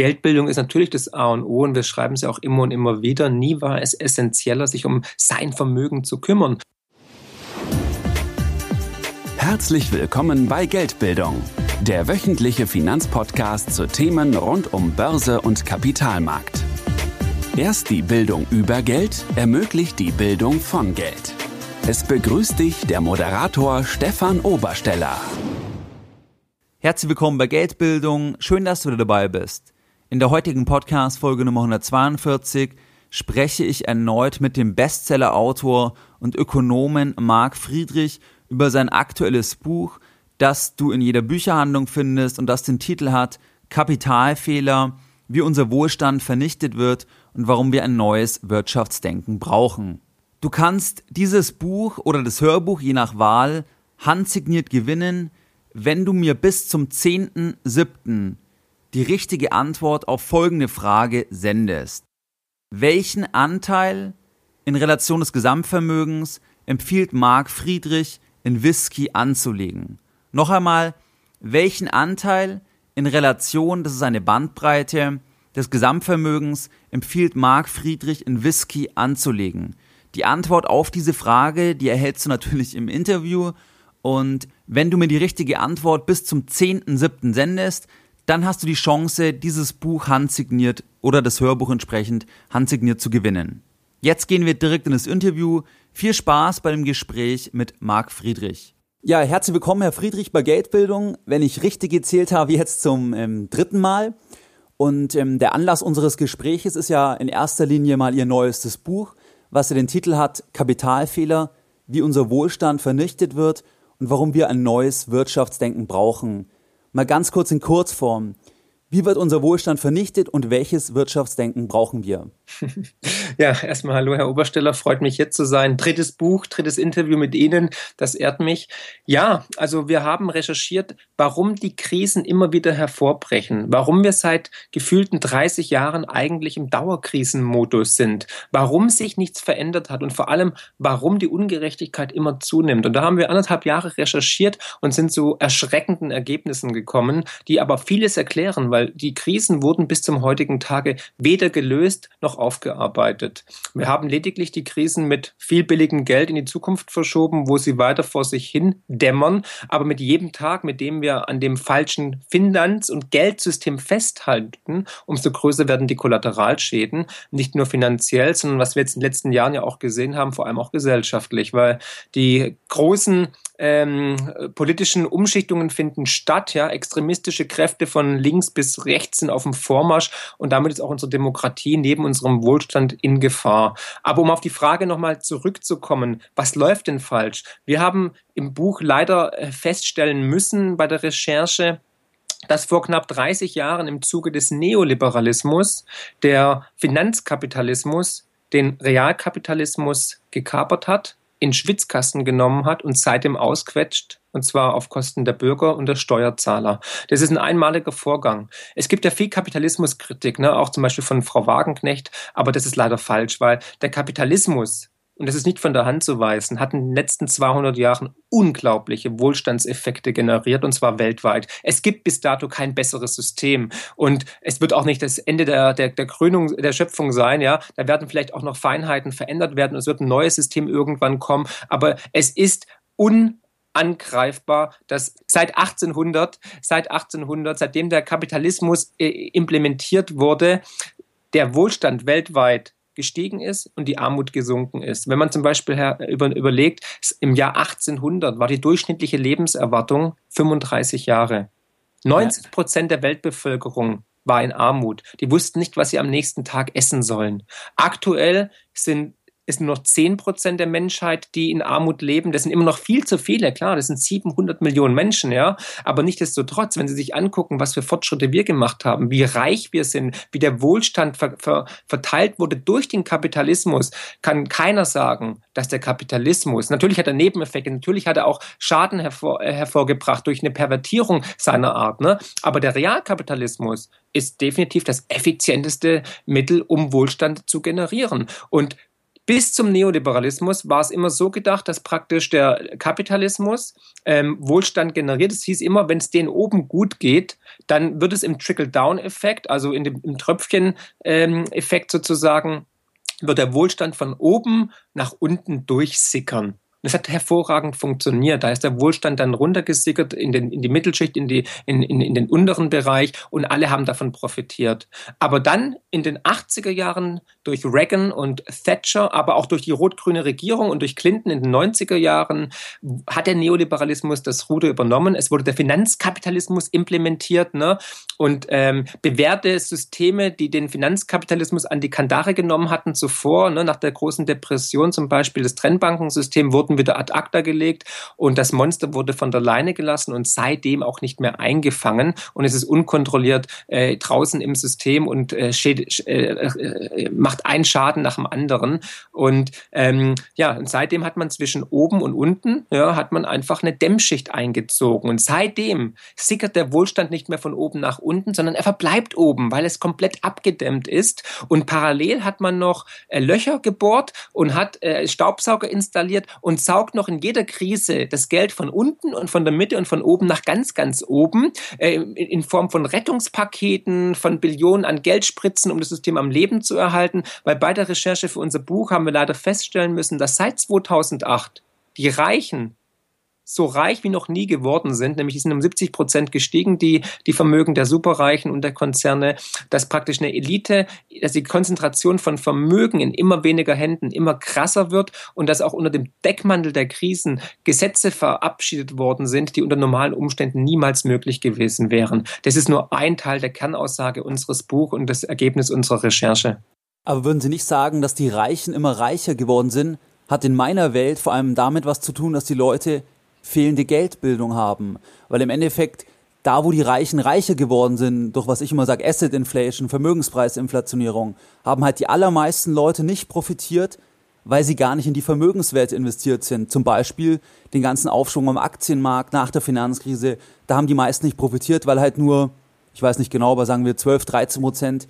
Geldbildung ist natürlich das A und O und wir schreiben es ja auch immer und immer wieder. Nie war es essentieller, sich um sein Vermögen zu kümmern. Herzlich willkommen bei Geldbildung, der wöchentliche Finanzpodcast zu Themen rund um Börse und Kapitalmarkt. Erst die Bildung über Geld ermöglicht die Bildung von Geld. Es begrüßt dich der Moderator Stefan Obersteller. Herzlich willkommen bei Geldbildung. Schön, dass du dabei bist. In der heutigen Podcast-Folge Nummer 142 spreche ich erneut mit dem Bestseller-Autor und Ökonomen Marc Friedrich über sein aktuelles Buch, das du in jeder Bücherhandlung findest und das den Titel hat Kapitalfehler, wie unser Wohlstand vernichtet wird und warum wir ein neues Wirtschaftsdenken brauchen. Du kannst dieses Buch oder das Hörbuch je nach Wahl handsigniert gewinnen, wenn du mir bis zum 10.7 die richtige Antwort auf folgende Frage sendest. Welchen Anteil in Relation des Gesamtvermögens empfiehlt Mark Friedrich in Whisky anzulegen? Noch einmal, welchen Anteil in Relation, das ist eine Bandbreite, des Gesamtvermögens empfiehlt Mark Friedrich in Whisky anzulegen? Die Antwort auf diese Frage, die erhältst du natürlich im Interview. Und wenn du mir die richtige Antwort bis zum 10.7. sendest, dann hast du die Chance, dieses Buch handsigniert oder das Hörbuch entsprechend handsigniert zu gewinnen. Jetzt gehen wir direkt in das Interview. Viel Spaß bei dem Gespräch mit Marc Friedrich. Ja, herzlich willkommen, Herr Friedrich, bei Geldbildung. Wenn ich richtig gezählt habe, jetzt zum ähm, dritten Mal. Und ähm, der Anlass unseres Gespräches ist ja in erster Linie mal Ihr neuestes Buch, was ja den Titel hat Kapitalfehler, wie unser Wohlstand vernichtet wird und warum wir ein neues Wirtschaftsdenken brauchen. Mal ganz kurz in Kurzform. Wie wird unser Wohlstand vernichtet und welches Wirtschaftsdenken brauchen wir? Ja, erstmal hallo, Herr Obersteller, freut mich jetzt zu sein. Drittes Buch, drittes Interview mit Ihnen, das ehrt mich. Ja, also wir haben recherchiert, warum die Krisen immer wieder hervorbrechen, warum wir seit gefühlten 30 Jahren eigentlich im Dauerkrisenmodus sind, warum sich nichts verändert hat und vor allem, warum die Ungerechtigkeit immer zunimmt. Und da haben wir anderthalb Jahre recherchiert und sind zu erschreckenden Ergebnissen gekommen, die aber vieles erklären, weil weil die Krisen wurden bis zum heutigen Tage weder gelöst noch aufgearbeitet. Wir haben lediglich die Krisen mit viel billigem Geld in die Zukunft verschoben, wo sie weiter vor sich hin dämmern. Aber mit jedem Tag, mit dem wir an dem falschen Finanz- und Geldsystem festhalten, umso größer werden die Kollateralschäden. Nicht nur finanziell, sondern was wir jetzt in den letzten Jahren ja auch gesehen haben, vor allem auch gesellschaftlich, weil die großen ähm, politischen Umschichtungen finden statt. Ja, extremistische Kräfte von links bis rechts sind auf dem Vormarsch und damit ist auch unsere Demokratie neben unserem Wohlstand in Gefahr. Aber um auf die Frage nochmal zurückzukommen, was läuft denn falsch? Wir haben im Buch leider äh, feststellen müssen bei der Recherche, dass vor knapp 30 Jahren im Zuge des Neoliberalismus der Finanzkapitalismus den Realkapitalismus gekapert hat in Schwitzkasten genommen hat und seitdem ausquetscht, und zwar auf Kosten der Bürger und der Steuerzahler. Das ist ein einmaliger Vorgang. Es gibt ja viel Kapitalismuskritik, ne, auch zum Beispiel von Frau Wagenknecht, aber das ist leider falsch, weil der Kapitalismus und das ist nicht von der Hand zu weisen, hat in den letzten 200 Jahren unglaubliche Wohlstandseffekte generiert, und zwar weltweit. Es gibt bis dato kein besseres System. Und es wird auch nicht das Ende der, der, der Krönung der Schöpfung sein. Ja, Da werden vielleicht auch noch Feinheiten verändert werden. Es wird ein neues System irgendwann kommen. Aber es ist unangreifbar, dass seit 1800, seit 1800, seitdem der Kapitalismus äh, implementiert wurde, der Wohlstand weltweit gestiegen ist und die Armut gesunken ist. Wenn man zum Beispiel über, überlegt, im Jahr 1800 war die durchschnittliche Lebenserwartung 35 Jahre. 90 Prozent der Weltbevölkerung war in Armut. Die wussten nicht, was sie am nächsten Tag essen sollen. Aktuell sind es nur noch 10 Prozent der Menschheit, die in Armut leben. Das sind immer noch viel zu viele, klar, das sind 700 Millionen Menschen, ja. Aber nichtsdestotrotz, wenn Sie sich angucken, was für Fortschritte wir gemacht haben, wie reich wir sind, wie der Wohlstand ver ver verteilt wurde durch den Kapitalismus, kann keiner sagen, dass der Kapitalismus, natürlich hat er Nebeneffekte, natürlich hat er auch Schaden hervor, äh, hervorgebracht durch eine Pervertierung seiner Art, ne? Aber der Realkapitalismus ist definitiv das effizienteste Mittel, um Wohlstand zu generieren. Und bis zum Neoliberalismus war es immer so gedacht, dass praktisch der Kapitalismus ähm, Wohlstand generiert. Es hieß immer, wenn es denen oben gut geht, dann wird es im Trickle-Down-Effekt, also in dem, im Tröpfchen-Effekt ähm, sozusagen, wird der Wohlstand von oben nach unten durchsickern. Das hat hervorragend funktioniert. Da ist der Wohlstand dann runtergesickert in, den, in die Mittelschicht, in, die, in, in, in den unteren Bereich und alle haben davon profitiert. Aber dann in den 80er Jahren durch Reagan und Thatcher, aber auch durch die rot-grüne Regierung und durch Clinton in den 90er Jahren hat der Neoliberalismus das Ruder übernommen. Es wurde der Finanzkapitalismus implementiert ne? und ähm, bewährte Systeme, die den Finanzkapitalismus an die Kandare genommen hatten zuvor, ne? nach der großen Depression zum Beispiel das Trennbankensystem, wurden wieder ad acta gelegt und das Monster wurde von der Leine gelassen und seitdem auch nicht mehr eingefangen und es ist unkontrolliert äh, draußen im System und äh, äh, äh, macht einen Schaden nach dem anderen. Und ähm, ja, und seitdem hat man zwischen oben und unten, ja, hat man einfach eine Dämmschicht eingezogen. Und seitdem sickert der Wohlstand nicht mehr von oben nach unten, sondern er verbleibt oben, weil es komplett abgedämmt ist. Und parallel hat man noch äh, Löcher gebohrt und hat äh, Staubsauger installiert und saugt noch in jeder Krise das Geld von unten und von der Mitte und von oben nach ganz, ganz oben äh, in Form von Rettungspaketen, von Billionen an Geldspritzen, um das System am Leben zu erhalten. Weil bei der Recherche für unser Buch haben wir leider feststellen müssen, dass seit 2008 die Reichen so reich wie noch nie geworden sind, nämlich die sind um 70 Prozent gestiegen, die, die Vermögen der Superreichen und der Konzerne, dass praktisch eine Elite, dass die Konzentration von Vermögen in immer weniger Händen immer krasser wird und dass auch unter dem Deckmantel der Krisen Gesetze verabschiedet worden sind, die unter normalen Umständen niemals möglich gewesen wären. Das ist nur ein Teil der Kernaussage unseres Buchs und das Ergebnis unserer Recherche. Aber würden Sie nicht sagen, dass die Reichen immer reicher geworden sind? Hat in meiner Welt vor allem damit was zu tun, dass die Leute fehlende Geldbildung haben. Weil im Endeffekt, da wo die Reichen reicher geworden sind, durch was ich immer sage, Asset Inflation, Vermögenspreisinflationierung, haben halt die allermeisten Leute nicht profitiert, weil sie gar nicht in die Vermögenswelt investiert sind. Zum Beispiel den ganzen Aufschwung am Aktienmarkt nach der Finanzkrise, da haben die meisten nicht profitiert, weil halt nur, ich weiß nicht genau, aber sagen wir 12, 13 Prozent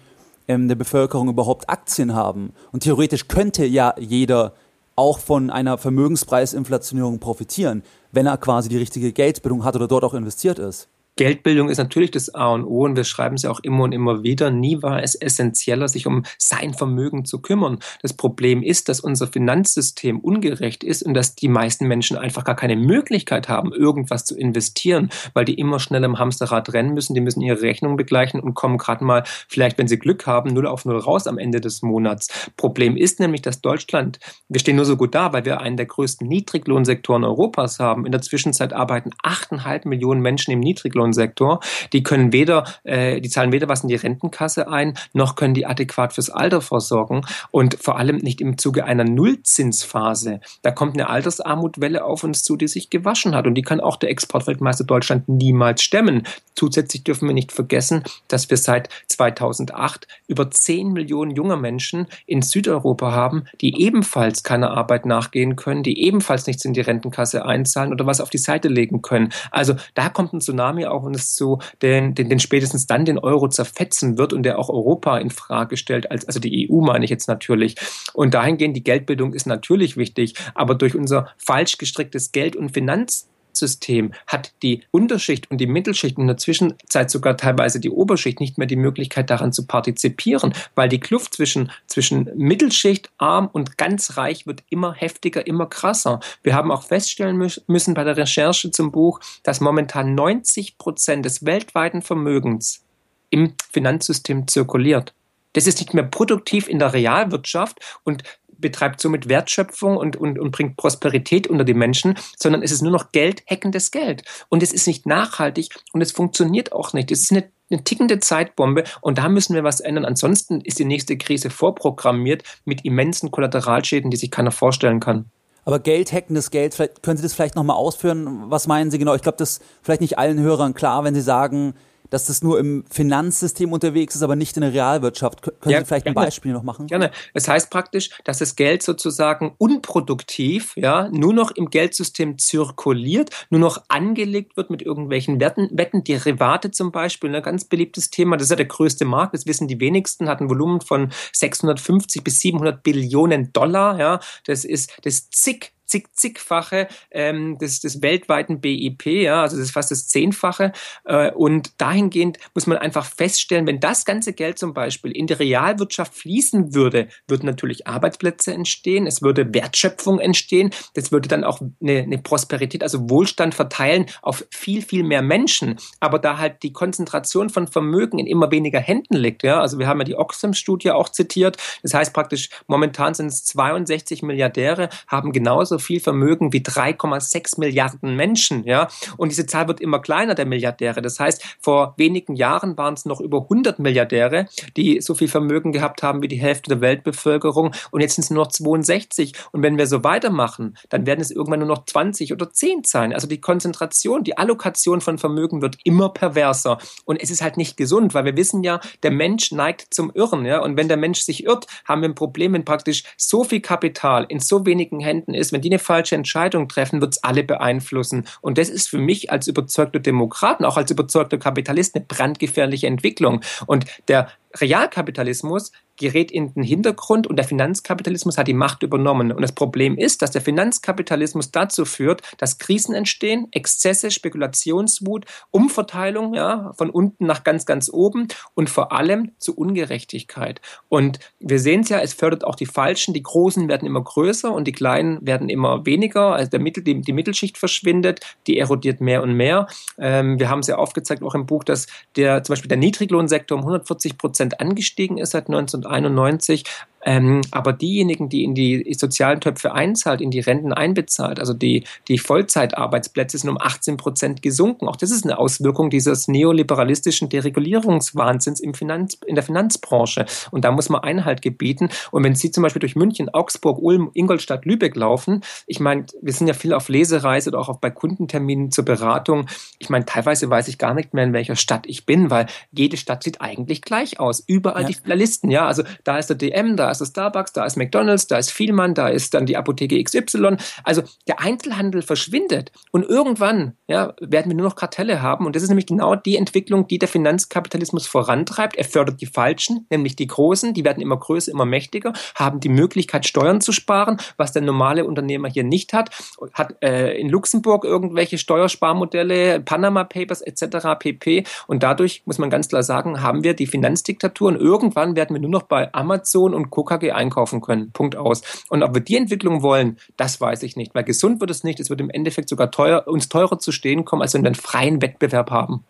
ähm, der Bevölkerung überhaupt Aktien haben. Und theoretisch könnte ja jeder auch von einer Vermögenspreisinflationierung profitieren, wenn er quasi die richtige Geldbildung hat oder dort auch investiert ist. Geldbildung ist natürlich das A und O und wir schreiben es ja auch immer und immer wieder. Nie war es essentieller, sich um sein Vermögen zu kümmern. Das Problem ist, dass unser Finanzsystem ungerecht ist und dass die meisten Menschen einfach gar keine Möglichkeit haben, irgendwas zu investieren, weil die immer schnell im Hamsterrad rennen müssen. Die müssen ihre Rechnung begleichen und kommen gerade mal, vielleicht wenn sie Glück haben, null auf null raus am Ende des Monats. Problem ist nämlich, dass Deutschland, wir stehen nur so gut da, weil wir einen der größten Niedriglohnsektoren Europas haben. In der Zwischenzeit arbeiten 8,5 Millionen Menschen im Niedriglohn Sektor. Die können weder, äh, die zahlen weder was in die Rentenkasse ein, noch können die adäquat fürs Alter versorgen und vor allem nicht im Zuge einer Nullzinsphase. Da kommt eine Altersarmutwelle auf uns zu, die sich gewaschen hat und die kann auch der Exportweltmeister Deutschland niemals stemmen. Zusätzlich dürfen wir nicht vergessen, dass wir seit 2008 über 10 Millionen junger Menschen in Südeuropa haben, die ebenfalls keiner Arbeit nachgehen können, die ebenfalls nichts in die Rentenkasse einzahlen oder was auf die Seite legen können. Also da kommt ein Tsunami auf uns zu, den, den, den spätestens dann den Euro zerfetzen wird und der auch Europa in Frage stellt, als, also die EU meine ich jetzt natürlich. Und dahingehend, die Geldbildung ist natürlich wichtig, aber durch unser falsch gestricktes Geld- und Finanz System hat die Unterschicht und die Mittelschicht und in der Zwischenzeit sogar teilweise die Oberschicht nicht mehr die Möglichkeit daran zu partizipieren, weil die Kluft zwischen, zwischen Mittelschicht, arm und ganz reich wird immer heftiger, immer krasser. Wir haben auch feststellen müssen bei der Recherche zum Buch, dass momentan 90 Prozent des weltweiten Vermögens im Finanzsystem zirkuliert. Das ist nicht mehr produktiv in der Realwirtschaft und betreibt somit Wertschöpfung und, und, und bringt Prosperität unter die Menschen, sondern es ist nur noch Geld, hackendes Geld. Und es ist nicht nachhaltig und es funktioniert auch nicht. Es ist eine eine tickende Zeitbombe und da müssen wir was ändern. Ansonsten ist die nächste Krise vorprogrammiert mit immensen Kollateralschäden, die sich keiner vorstellen kann. Aber Geld, hackendes Geld, vielleicht, können Sie das vielleicht nochmal ausführen? Was meinen Sie genau? Ich glaube, das ist vielleicht nicht allen Hörern klar, wenn Sie sagen, dass das nur im Finanzsystem unterwegs ist, aber nicht in der Realwirtschaft. Können ja, Sie vielleicht gerne. ein Beispiel noch machen? Gerne. Es heißt praktisch, dass das Geld sozusagen unproduktiv, ja, nur noch im Geldsystem zirkuliert, nur noch angelegt wird mit irgendwelchen Werten, Wetten, Derivate zum Beispiel, ein ne, ganz beliebtes Thema. Das ist ja der größte Markt, das wissen die wenigsten, hat ein Volumen von 650 bis 700 Billionen Dollar, ja. Das ist das zig zig, zigfache ähm, des, des weltweiten BIP, ja, also das ist fast das Zehnfache. Äh, und dahingehend muss man einfach feststellen, wenn das ganze Geld zum Beispiel in die Realwirtschaft fließen würde, würden natürlich Arbeitsplätze entstehen, es würde Wertschöpfung entstehen, das würde dann auch eine, eine Prosperität, also Wohlstand verteilen auf viel, viel mehr Menschen. Aber da halt die Konzentration von Vermögen in immer weniger Händen liegt, ja, also wir haben ja die Oxfam-Studie auch zitiert, das heißt praktisch, momentan sind es 62 Milliardäre, haben genauso viel Vermögen wie 3,6 Milliarden Menschen. Ja? Und diese Zahl wird immer kleiner, der Milliardäre. Das heißt, vor wenigen Jahren waren es noch über 100 Milliardäre, die so viel Vermögen gehabt haben wie die Hälfte der Weltbevölkerung. Und jetzt sind es nur noch 62. Und wenn wir so weitermachen, dann werden es irgendwann nur noch 20 oder 10 sein. Also die Konzentration, die Allokation von Vermögen wird immer perverser. Und es ist halt nicht gesund, weil wir wissen ja, der Mensch neigt zum Irren. Ja? Und wenn der Mensch sich irrt, haben wir ein Problem, wenn praktisch so viel Kapital in so wenigen Händen ist. Wenn die eine falsche Entscheidung treffen, wird es alle beeinflussen. Und das ist für mich als überzeugter Demokraten, auch als überzeugter Kapitalist, eine brandgefährliche Entwicklung. Und der Realkapitalismus gerät in den Hintergrund und der Finanzkapitalismus hat die Macht übernommen. Und das Problem ist, dass der Finanzkapitalismus dazu führt, dass Krisen entstehen, Exzesse, Spekulationswut, Umverteilung ja, von unten nach ganz, ganz oben und vor allem zu Ungerechtigkeit. Und wir sehen es ja, es fördert auch die Falschen. Die Großen werden immer größer und die Kleinen werden immer weniger. Also der Mittel, die, die Mittelschicht verschwindet, die erodiert mehr und mehr. Ähm, wir haben es ja aufgezeigt, auch im Buch, dass der, zum Beispiel der Niedriglohnsektor um 140 Prozent angestiegen ist seit 19 91 ähm, aber diejenigen, die in die sozialen Töpfe einzahlt, in die Renten einbezahlt, also die, die Vollzeitarbeitsplätze sind um 18 Prozent gesunken. Auch das ist eine Auswirkung dieses neoliberalistischen Deregulierungswahnsinns im Finanz, in der Finanzbranche. Und da muss man Einhalt gebieten. Und wenn Sie zum Beispiel durch München, Augsburg, Ulm, Ingolstadt, Lübeck laufen, ich meine, wir sind ja viel auf Lesereise oder auch bei Kundenterminen zur Beratung. Ich meine, teilweise weiß ich gar nicht mehr, in welcher Stadt ich bin, weil jede Stadt sieht eigentlich gleich aus. Überall ja. die Filialisten, ja. Also da ist der DM, da ist das Starbucks, da ist McDonalds, da ist Vielmann, da ist dann die Apotheke XY. Also der Einzelhandel verschwindet und irgendwann ja, werden wir nur noch Kartelle haben und das ist nämlich genau die Entwicklung, die der Finanzkapitalismus vorantreibt. Er fördert die Falschen, nämlich die Großen, die werden immer größer, immer mächtiger, haben die Möglichkeit, Steuern zu sparen, was der normale Unternehmer hier nicht hat. Hat äh, in Luxemburg irgendwelche Steuersparmodelle, Panama Papers etc. pp. Und dadurch muss man ganz klar sagen, haben wir die Finanzdiktatur und irgendwann werden wir nur noch bei Amazon und Co KKG einkaufen können. Punkt aus. Und ob wir die Entwicklung wollen, das weiß ich nicht. Weil gesund wird es nicht. Es wird im Endeffekt sogar teuer, uns teurer zu stehen kommen, als wenn wir einen freien Wettbewerb haben.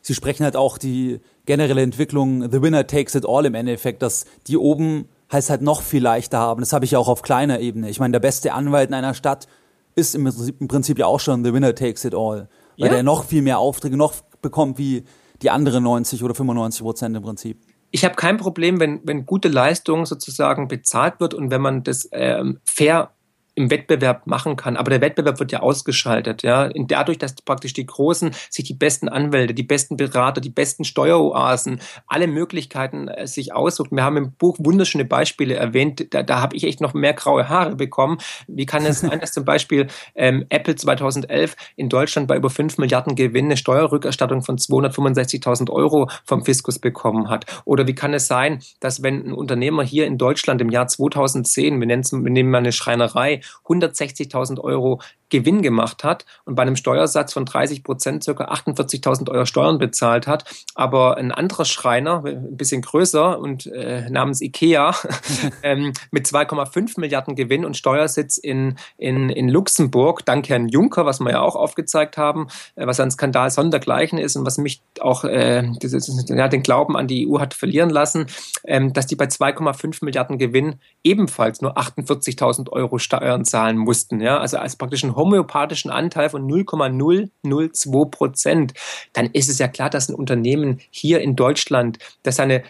Sie sprechen halt auch die generelle Entwicklung, the winner takes it all im Endeffekt, dass die oben heißt halt noch viel leichter haben. Das habe ich ja auch auf kleiner Ebene. Ich meine, der beste Anwalt in einer Stadt ist im Prinzip, im Prinzip ja auch schon the winner takes it all. Weil ja. der noch viel mehr Aufträge noch bekommt wie die anderen 90 oder 95 Prozent im Prinzip ich habe kein Problem, wenn, wenn gute Leistung sozusagen bezahlt wird und wenn man das ähm, fair im Wettbewerb machen kann. Aber der Wettbewerb wird ja ausgeschaltet. Ja? Dadurch, dass praktisch die Großen sich die besten Anwälte, die besten Berater, die besten Steueroasen, alle Möglichkeiten äh, sich aussuchen. Wir haben im Buch wunderschöne Beispiele erwähnt. Da, da habe ich echt noch mehr graue Haare bekommen. Wie kann es sein, dass zum Beispiel ähm, Apple 2011 in Deutschland bei über 5 Milliarden Gewinn eine Steuerrückerstattung von 265.000 Euro vom Fiskus bekommen hat? Oder wie kann es sein, dass wenn ein Unternehmer hier in Deutschland im Jahr 2010, wir, wir nehmen mal eine Schreinerei, 160.000 Euro Gewinn gemacht hat und bei einem Steuersatz von 30 Prozent circa 48.000 Euro Steuern bezahlt hat. Aber ein anderer Schreiner, ein bisschen größer und äh, namens Ikea, ähm, mit 2,5 Milliarden Gewinn und Steuersitz in, in, in Luxemburg, dank Herrn Juncker, was wir ja auch aufgezeigt haben, äh, was ein Skandal sondergleichen ist und was mich auch äh, dieses, ja, den Glauben an die EU hat verlieren lassen, ähm, dass die bei 2,5 Milliarden Gewinn ebenfalls nur 48.000 Euro Steuern Steuern zahlen mussten, ja, also als praktisch einen homöopathischen Anteil von 0,002 Prozent, dann ist es ja klar, dass ein Unternehmen hier in Deutschland, dass seine,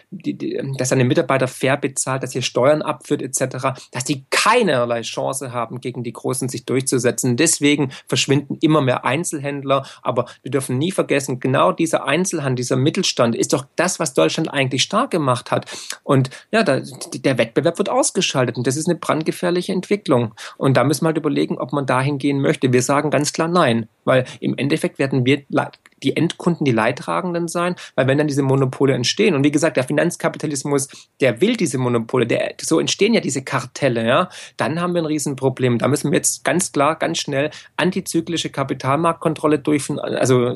dass seine Mitarbeiter fair bezahlt, dass hier Steuern abführt etc., dass die keinerlei Chance haben, gegen die Großen sich durchzusetzen. Deswegen verschwinden immer mehr Einzelhändler, aber wir dürfen nie vergessen, genau dieser Einzelhandel, dieser Mittelstand ist doch das, was Deutschland eigentlich stark gemacht hat. Und ja, da, der Wettbewerb wird ausgeschaltet und das ist eine brandgefährliche Entwicklung. Und da müssen wir halt überlegen, ob man dahin gehen möchte. Wir sagen ganz klar nein, weil im Endeffekt werden wir die Endkunden die Leidtragenden sein, weil wenn dann diese Monopole entstehen und wie gesagt, der Finanzkapitalismus, der will diese Monopole, der, so entstehen ja diese Kartelle, ja, dann haben wir ein Riesenproblem. Da müssen wir jetzt ganz klar, ganz schnell antizyklische Kapitalmarktkontrolle durchführen, also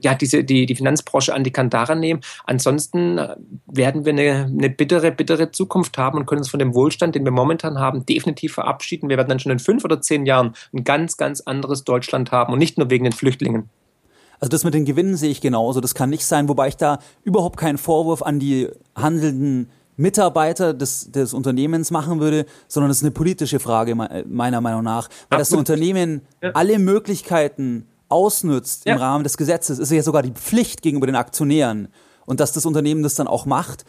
ja, diese, die, die Finanzbranche an die Kandare nehmen. Ansonsten werden wir eine, eine bittere, bittere Zukunft haben und können uns von dem Wohlstand, den wir momentan haben, definitiv verabschieden. Wir werden dann schon in fünf oder zehn Jahren ein ganz, ganz anderes Deutschland haben und nicht nur wegen den Flüchtlingen. Also das mit den Gewinnen sehe ich genauso. Das kann nicht sein, wobei ich da überhaupt keinen Vorwurf an die handelnden Mitarbeiter des, des Unternehmens machen würde, sondern das ist eine politische Frage meiner Meinung nach. Weil das Unternehmen ja. alle Möglichkeiten ausnützt ja. im Rahmen des Gesetzes, ist ja sogar die Pflicht gegenüber den Aktionären. Und dass das Unternehmen das dann auch macht,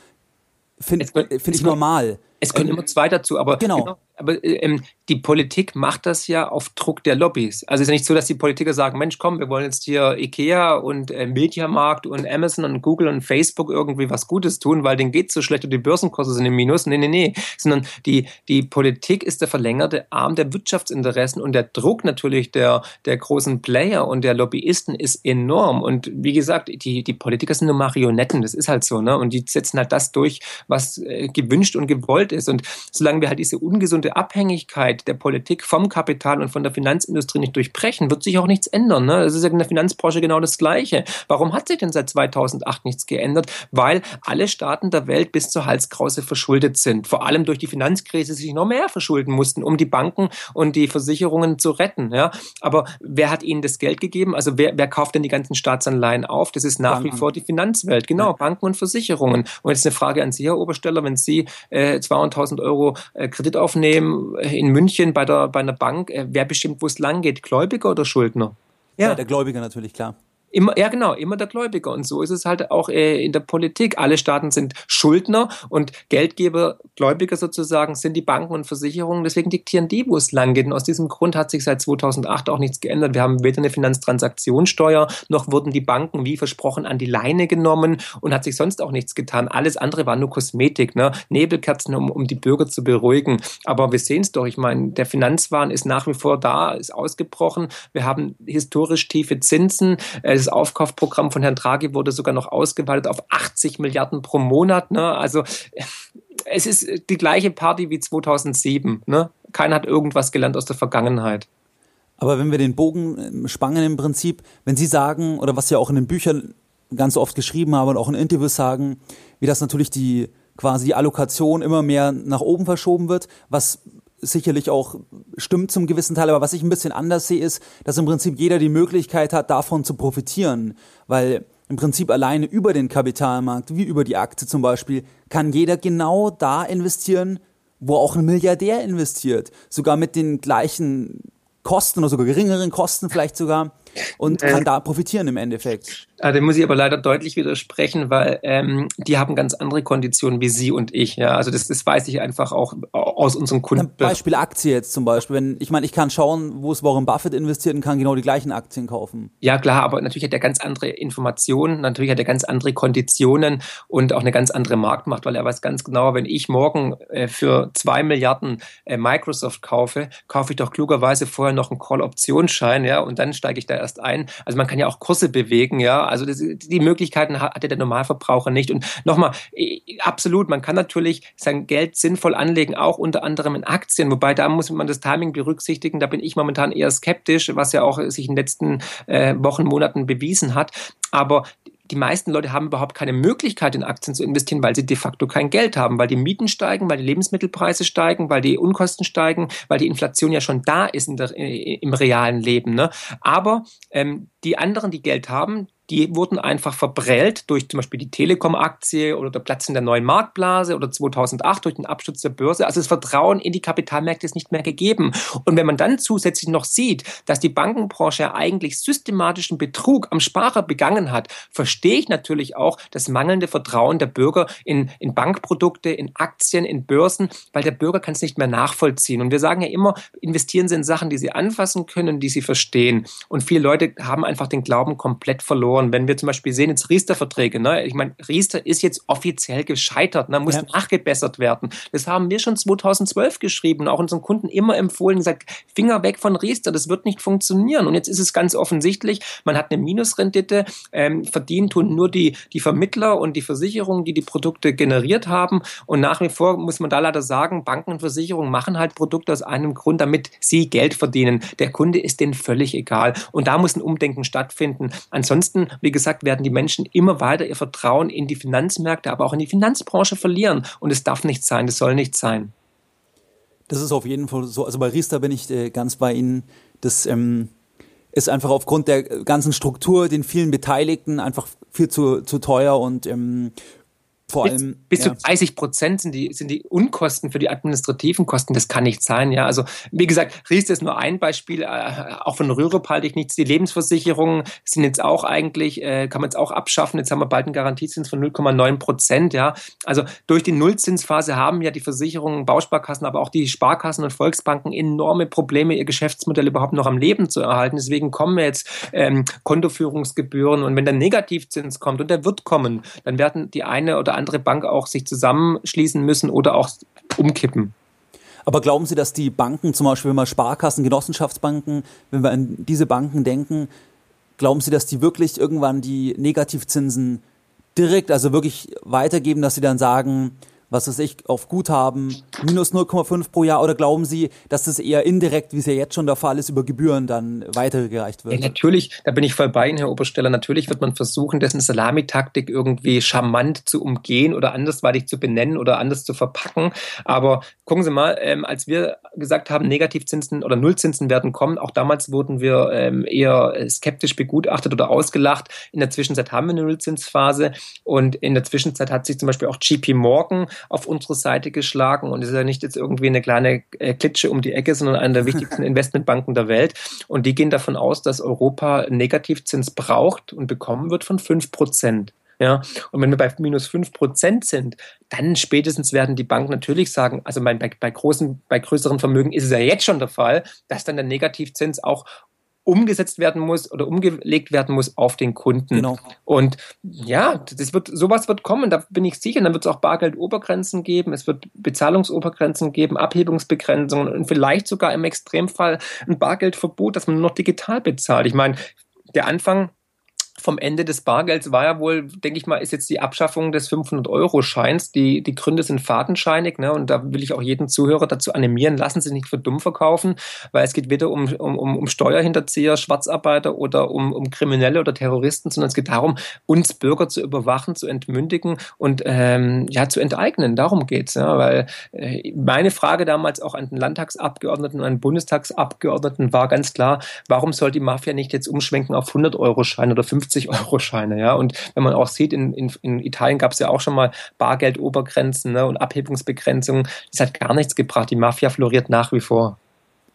finde find ich normal. Es können ähm, immer zwei dazu, aber genau. genau aber ähm, die Politik macht das ja auf Druck der Lobbys. Also es ist ja nicht so, dass die Politiker sagen, Mensch, komm, wir wollen jetzt hier Ikea und äh, Mediamarkt und Amazon und Google und Facebook irgendwie was Gutes tun, weil denen geht so schlecht und die Börsenkurse sind im Minus. Nee, nee, nee. Sondern die, die Politik ist der verlängerte Arm der Wirtschaftsinteressen und der Druck natürlich der, der großen Player und der Lobbyisten ist enorm. Und wie gesagt, die, die Politiker sind nur Marionetten, das ist halt so, ne? Und die setzen halt das durch, was äh, gewünscht und gewollt ist. Und solange wir halt diese ungesunde Abhängigkeit der Politik vom Kapital und von der Finanzindustrie nicht durchbrechen, wird sich auch nichts ändern. Ne? Das ist ja in der Finanzbranche genau das Gleiche. Warum hat sich denn seit 2008 nichts geändert? Weil alle Staaten der Welt bis zur Halskrause verschuldet sind. Vor allem durch die Finanzkrise sich noch mehr verschulden mussten, um die Banken und die Versicherungen zu retten. Ja? Aber wer hat ihnen das Geld gegeben? Also wer, wer kauft denn die ganzen Staatsanleihen auf? Das ist nach Banken. wie vor die Finanzwelt. Genau, ja. Banken und Versicherungen. Und jetzt eine Frage an Sie, Herr Obersteller, wenn Sie äh, 200.000 Euro äh, Kredit aufnehmen, Problem in München bei, der, bei einer Bank, äh, wer bestimmt, wo es lang geht, Gläubiger oder Schuldner? Ja. ja, der Gläubiger natürlich, klar. Immer, ja, genau, immer der Gläubiger. Und so ist es halt auch äh, in der Politik. Alle Staaten sind Schuldner und Geldgeber, Gläubiger sozusagen, sind die Banken und Versicherungen. Deswegen diktieren die, wo es lang geht. Und aus diesem Grund hat sich seit 2008 auch nichts geändert. Wir haben weder eine Finanztransaktionssteuer, noch wurden die Banken, wie versprochen, an die Leine genommen und hat sich sonst auch nichts getan. Alles andere war nur Kosmetik, ne? Nebelkerzen, um, um die Bürger zu beruhigen. Aber wir sehen es doch. Ich meine, der Finanzwahn ist nach wie vor da, ist ausgebrochen. Wir haben historisch tiefe Zinsen. Äh, das Aufkaufprogramm von Herrn Draghi wurde sogar noch ausgeweitet auf 80 Milliarden pro Monat. Ne? Also es ist die gleiche Party wie 2007. Ne? Keiner hat irgendwas gelernt aus der Vergangenheit. Aber wenn wir den Bogen ähm, spannen im Prinzip, wenn Sie sagen, oder was Sie auch in den Büchern ganz oft geschrieben haben und auch in Interviews sagen, wie das natürlich die quasi die Allokation immer mehr nach oben verschoben wird, was sicherlich auch stimmt zum gewissen Teil, aber was ich ein bisschen anders sehe, ist, dass im Prinzip jeder die Möglichkeit hat, davon zu profitieren, weil im Prinzip alleine über den Kapitalmarkt, wie über die Aktie zum Beispiel, kann jeder genau da investieren, wo auch ein Milliardär investiert, sogar mit den gleichen Kosten oder sogar geringeren Kosten vielleicht sogar und kann da profitieren im Endeffekt. Ah, dem muss ich aber leider deutlich widersprechen, weil ähm, die haben ganz andere Konditionen wie Sie und ich. Ja, also das, das weiß ich einfach auch aus unserem Kunden. Beispiel Aktie jetzt zum Beispiel. Wenn ich meine, ich kann schauen, wo es Warren Buffett investiert und kann genau die gleichen Aktien kaufen. Ja klar, aber natürlich hat er ganz andere Informationen, natürlich hat er ganz andere Konditionen und auch eine ganz andere Marktmacht, weil er weiß ganz genau, wenn ich morgen äh, für zwei Milliarden äh, Microsoft kaufe, kaufe ich doch klugerweise vorher noch einen Call-Optionsschein, ja, und dann steige ich da erst ein. Also man kann ja auch Kurse bewegen, ja. Also das, die Möglichkeiten hat, hat der Normalverbraucher nicht. Und nochmal, absolut, man kann natürlich sein Geld sinnvoll anlegen, auch unter anderem in Aktien, wobei da muss man das Timing berücksichtigen. Da bin ich momentan eher skeptisch, was ja auch sich in den letzten äh, Wochen, Monaten bewiesen hat. Aber die meisten Leute haben überhaupt keine Möglichkeit, in Aktien zu investieren, weil sie de facto kein Geld haben, weil die Mieten steigen, weil die Lebensmittelpreise steigen, weil die Unkosten steigen, weil die Inflation ja schon da ist der, im realen Leben. Ne? Aber ähm, die anderen, die Geld haben, die wurden einfach verprellt durch zum Beispiel die Telekom-Aktie oder der Platz in der neuen Marktblase oder 2008 durch den Absturz der Börse. Also das Vertrauen in die Kapitalmärkte ist nicht mehr gegeben. Und wenn man dann zusätzlich noch sieht, dass die Bankenbranche eigentlich systematischen Betrug am Sparer begangen hat, verstehe ich natürlich auch das mangelnde Vertrauen der Bürger in, in Bankprodukte, in Aktien, in Börsen, weil der Bürger kann es nicht mehr nachvollziehen. Und wir sagen ja immer, investieren Sie in Sachen, die Sie anfassen können, die Sie verstehen. Und viele Leute haben einfach den Glauben komplett verloren. Wenn wir zum Beispiel sehen, jetzt Riester-Verträge, ne? ich meine, Riester ist jetzt offiziell gescheitert, ne? muss ja. nachgebessert werden. Das haben wir schon 2012 geschrieben, auch unseren Kunden immer empfohlen, gesagt, Finger weg von Riester, das wird nicht funktionieren. Und jetzt ist es ganz offensichtlich, man hat eine Minusrendite, ähm, verdienen tun nur die, die Vermittler und die Versicherungen, die die Produkte generiert haben. Und nach wie vor muss man da leider sagen, Banken und Versicherungen machen halt Produkte aus einem Grund, damit sie Geld verdienen. Der Kunde ist denen völlig egal. Und da muss ein Umdenken stattfinden. Ansonsten, wie gesagt, werden die Menschen immer weiter ihr Vertrauen in die Finanzmärkte, aber auch in die Finanzbranche verlieren. Und es darf nicht sein, das soll nicht sein. Das ist auf jeden Fall so. Also bei Riester bin ich äh, ganz bei Ihnen. Das ähm, ist einfach aufgrund der ganzen Struktur, den vielen Beteiligten einfach viel zu, zu teuer und ähm, vor allem. Bis, bis ja. zu 30 Prozent sind die, sind die Unkosten für die administrativen Kosten. Das kann nicht sein. Ja, also, wie gesagt, Riester ist nur ein Beispiel. Äh, auch von Rürup halte ich nichts. Die Lebensversicherungen sind jetzt auch eigentlich, äh, kann man jetzt auch abschaffen. Jetzt haben wir bald einen Garantiezins von 0,9 Prozent. Ja, also durch die Nullzinsphase haben ja die Versicherungen, Bausparkassen, aber auch die Sparkassen und Volksbanken enorme Probleme, ihr Geschäftsmodell überhaupt noch am Leben zu erhalten. Deswegen kommen jetzt ähm, Kontoführungsgebühren. Und wenn der Negativzins kommt, und der wird kommen, dann werden die eine oder andere Bank auch sich zusammenschließen müssen oder auch umkippen. Aber glauben Sie, dass die Banken, zum Beispiel wenn wir Sparkassen, Genossenschaftsbanken, wenn wir an diese Banken denken, glauben Sie, dass die wirklich irgendwann die Negativzinsen direkt, also wirklich weitergeben, dass sie dann sagen, was weiß ich, auf Guthaben minus 0,5 pro Jahr oder glauben Sie, dass das eher indirekt, wie es ja jetzt schon der Fall ist, über Gebühren dann weitergereicht wird? Ja, natürlich, da bin ich voll bei Ihnen, Herr Obersteller. Natürlich wird man versuchen, dessen Salamitaktik irgendwie charmant zu umgehen oder andersweitig zu benennen oder anders zu verpacken. Aber gucken Sie mal, ähm, als wir gesagt haben, Negativzinsen oder Nullzinsen werden kommen, auch damals wurden wir ähm, eher skeptisch begutachtet oder ausgelacht. In der Zwischenzeit haben wir eine Nullzinsphase und in der Zwischenzeit hat sich zum Beispiel auch JP Morgan auf unsere Seite geschlagen und ist ja nicht jetzt irgendwie eine kleine äh, Klitsche um die Ecke, sondern eine der wichtigsten Investmentbanken der Welt. Und die gehen davon aus, dass Europa Negativzins braucht und bekommen wird von fünf Prozent. Ja, und wenn wir bei minus fünf Prozent sind, dann spätestens werden die Banken natürlich sagen, also bei, bei, großen, bei größeren Vermögen ist es ja jetzt schon der Fall, dass dann der Negativzins auch umgesetzt werden muss oder umgelegt werden muss auf den Kunden. Genau. Und ja, das wird, sowas wird kommen, da bin ich sicher. Dann wird es auch Bargeldobergrenzen geben, es wird Bezahlungsobergrenzen geben, Abhebungsbegrenzungen und vielleicht sogar im Extremfall ein Bargeldverbot, dass man nur noch digital bezahlt. Ich meine, der Anfang vom Ende des Bargelds war ja wohl, denke ich mal, ist jetzt die Abschaffung des 500-Euro-Scheins. Die, die Gründe sind fadenscheinig ne? und da will ich auch jeden Zuhörer dazu animieren, lassen Sie nicht für dumm verkaufen, weil es geht weder um, um, um Steuerhinterzieher, Schwarzarbeiter oder um, um Kriminelle oder Terroristen, sondern es geht darum, uns Bürger zu überwachen, zu entmündigen und ähm, ja, zu enteignen. Darum geht's. Ja? Weil äh, meine Frage damals auch an den Landtagsabgeordneten und an den Bundestagsabgeordneten war ganz klar, warum soll die Mafia nicht jetzt umschwenken auf 100-Euro-Schein oder 50 50-Euro-Scheine, ja. Und wenn man auch sieht, in, in, in Italien gab es ja auch schon mal Bargeldobergrenzen ne, und Abhebungsbegrenzungen. Das hat gar nichts gebracht. Die Mafia floriert nach wie vor.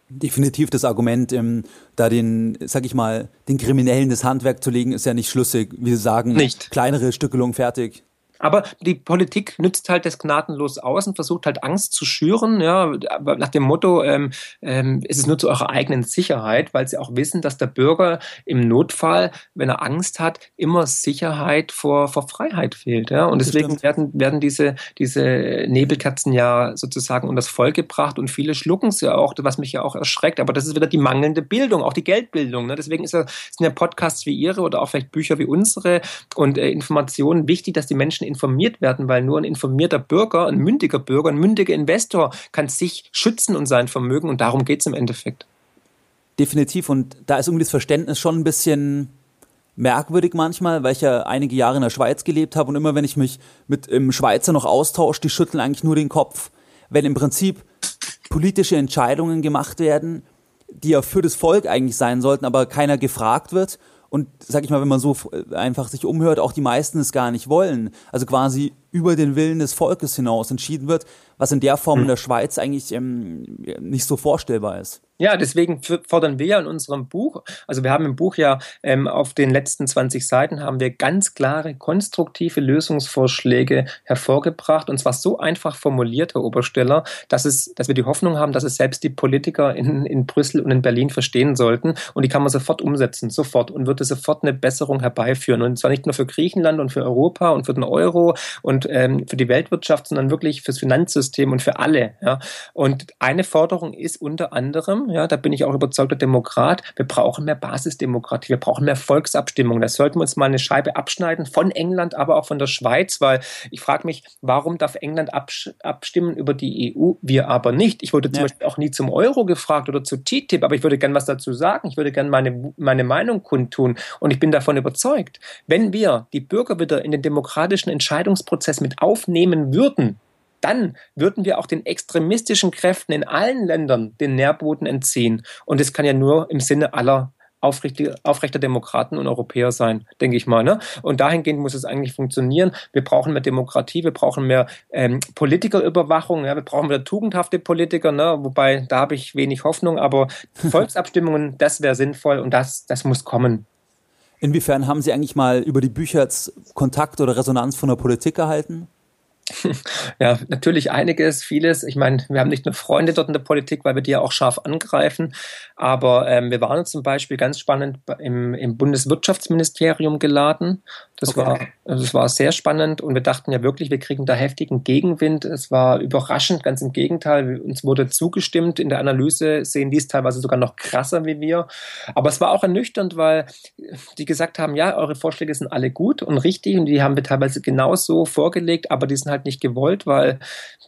Definitiv das Argument, ähm, da den, sag ich mal, den Kriminellen das Handwerk zu legen, ist ja nicht schlüssig. Wir sagen, nicht. kleinere Stückelung fertig. Aber die Politik nützt halt das gnadenlos aus und versucht halt Angst zu schüren, ja, nach dem Motto, ähm, ähm, es ist nur zu eurer eigenen Sicherheit, weil sie auch wissen, dass der Bürger im Notfall, wenn er Angst hat, immer Sicherheit vor, vor Freiheit fehlt. Ja? Und deswegen werden, werden diese, diese Nebelkerzen ja sozusagen unter das Volk gebracht und viele schlucken es ja auch, was mich ja auch erschreckt. Aber das ist wieder die mangelnde Bildung, auch die Geldbildung. Ne? Deswegen ist ja, sind ja Podcasts wie Ihre oder auch vielleicht Bücher wie unsere und äh, Informationen wichtig, dass die Menschen informiert werden, weil nur ein informierter Bürger, ein mündiger Bürger, ein mündiger Investor kann sich schützen und sein Vermögen und darum geht es im Endeffekt. Definitiv und da ist irgendwie das Verständnis schon ein bisschen merkwürdig manchmal, weil ich ja einige Jahre in der Schweiz gelebt habe und immer wenn ich mich mit einem Schweizer noch austausche, die schütteln eigentlich nur den Kopf, wenn im Prinzip politische Entscheidungen gemacht werden, die ja für das Volk eigentlich sein sollten, aber keiner gefragt wird und sag ich mal, wenn man so einfach sich umhört, auch die meisten es gar nicht wollen. Also quasi über den Willen des Volkes hinaus entschieden wird, was in der Form in hm. der Schweiz eigentlich ähm, nicht so vorstellbar ist. Ja, deswegen fordern wir ja in unserem Buch, also wir haben im Buch ja ähm, auf den letzten 20 Seiten haben wir ganz klare, konstruktive Lösungsvorschläge hervorgebracht und zwar so einfach formuliert, Herr Obersteller, dass, es, dass wir die Hoffnung haben, dass es selbst die Politiker in, in Brüssel und in Berlin verstehen sollten und die kann man sofort umsetzen, sofort und würde sofort eine Besserung herbeiführen und zwar nicht nur für Griechenland und für Europa und für den Euro und ähm, für die Weltwirtschaft, sondern wirklich fürs Finanzsystem und für alle. Ja. Und eine Forderung ist unter anderem, ja, da bin ich auch überzeugter Demokrat, wir brauchen mehr Basisdemokratie, wir brauchen mehr Volksabstimmung. Da sollten wir uns mal eine Scheibe abschneiden von England, aber auch von der Schweiz, weil ich frage mich, warum darf England abstimmen über die EU, wir aber nicht? Ich wurde zum ja. Beispiel auch nie zum Euro gefragt oder zu TTIP, aber ich würde gerne was dazu sagen. Ich würde gerne meine, meine Meinung kundtun und ich bin davon überzeugt, wenn wir die Bürger wieder in den demokratischen Entscheidungsprozess mit aufnehmen würden, dann würden wir auch den extremistischen Kräften in allen Ländern den Nährboden entziehen. Und das kann ja nur im Sinne aller aufrechter Demokraten und Europäer sein, denke ich mal. Ne? Und dahingehend muss es eigentlich funktionieren. Wir brauchen mehr Demokratie, wir brauchen mehr ähm, Politikerüberwachung, ja? wir brauchen mehr tugendhafte Politiker, ne? wobei da habe ich wenig Hoffnung, aber Volksabstimmungen, das wäre sinnvoll und das, das muss kommen. Inwiefern haben Sie eigentlich mal über die Bücher jetzt Kontakt oder Resonanz von der Politik erhalten? Ja, natürlich einiges, vieles. Ich meine, wir haben nicht nur Freunde dort in der Politik, weil wir die ja auch scharf angreifen, aber ähm, wir waren zum Beispiel ganz spannend im, im Bundeswirtschaftsministerium geladen. Das, okay. war, das war sehr spannend und wir dachten ja wirklich, wir kriegen da heftigen Gegenwind. Es war überraschend, ganz im Gegenteil. Uns wurde zugestimmt. In der Analyse sehen die es teilweise sogar noch krasser wie wir. Aber es war auch ernüchternd, weil die gesagt haben, ja, eure Vorschläge sind alle gut und richtig und die haben wir teilweise genauso vorgelegt, aber die sind halt nicht gewollt, weil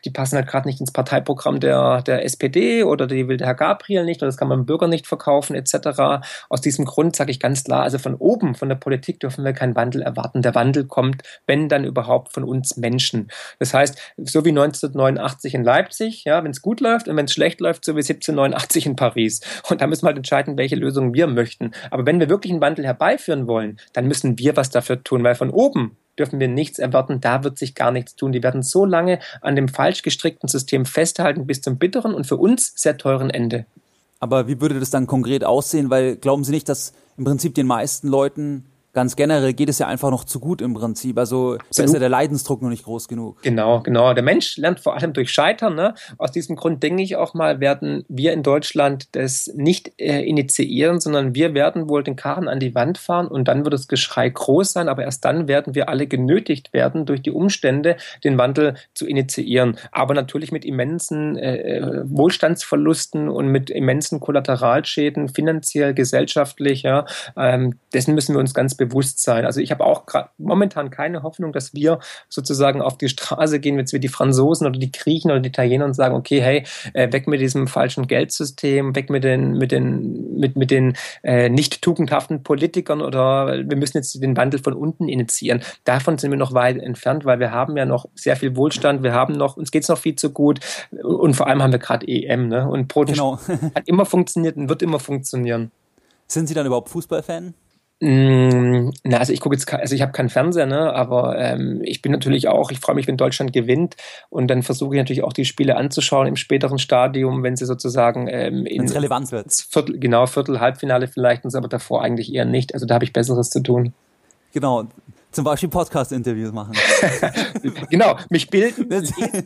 die passen halt gerade nicht ins Parteiprogramm der, der SPD oder die will der Herr Gabriel nicht oder das kann man dem Bürger nicht verkaufen etc. Aus diesem Grund sage ich ganz klar, also von oben, von der Politik dürfen wir keinen Wandel erwarten. Der Wandel kommt, wenn dann überhaupt, von uns Menschen. Das heißt, so wie 1989 in Leipzig, ja, wenn es gut läuft und wenn es schlecht läuft, so wie 1789 in Paris. Und da müssen wir halt entscheiden, welche Lösung wir möchten. Aber wenn wir wirklich einen Wandel herbeiführen wollen, dann müssen wir was dafür tun, weil von oben dürfen wir nichts erwarten, da wird sich gar nichts tun. Die werden so lange an dem falsch gestrickten System festhalten bis zum bitteren und für uns sehr teuren Ende. Aber wie würde das dann konkret aussehen? Weil glauben Sie nicht, dass im Prinzip den meisten Leuten ganz generell geht es ja einfach noch zu gut im Prinzip. Also da ist ja der Leidensdruck noch nicht groß genug. Genau, genau. Der Mensch lernt vor allem durch Scheitern. Ne? Aus diesem Grund denke ich auch mal, werden wir in Deutschland das nicht äh, initiieren, sondern wir werden wohl den Karren an die Wand fahren und dann wird das Geschrei groß sein, aber erst dann werden wir alle genötigt werden, durch die Umstände den Wandel zu initiieren. Aber natürlich mit immensen äh, Wohlstandsverlusten und mit immensen Kollateralschäden, finanziell, gesellschaftlich. Ja? Ähm, dessen müssen wir uns ganz bewusst Bewusstsein. Also ich habe auch momentan keine Hoffnung, dass wir sozusagen auf die Straße gehen, jetzt wie die Franzosen oder die Griechen oder die Italiener und sagen, okay, hey, äh, weg mit diesem falschen Geldsystem, weg mit den, mit den, mit, mit den äh, nicht tugendhaften Politikern oder wir müssen jetzt den Wandel von unten initiieren. Davon sind wir noch weit entfernt, weil wir haben ja noch sehr viel Wohlstand, wir haben noch, uns geht es noch viel zu gut und vor allem haben wir gerade EM, ne? Und Protein genau. hat immer funktioniert und wird immer funktionieren. Sind Sie dann überhaupt Fußballfan? Mm, na, also ich gucke jetzt, also ich habe keinen Fernseher, ne, aber ähm, ich bin natürlich auch, ich freue mich, wenn Deutschland gewinnt und dann versuche ich natürlich auch die Spiele anzuschauen im späteren Stadium, wenn sie sozusagen ähm, in relevant wird. Viertel, genau, Viertel, Halbfinale vielleicht, und so, aber davor eigentlich eher nicht. Also da habe ich Besseres zu tun. Genau, zum Beispiel Podcast-Interviews machen. genau, mich bilden,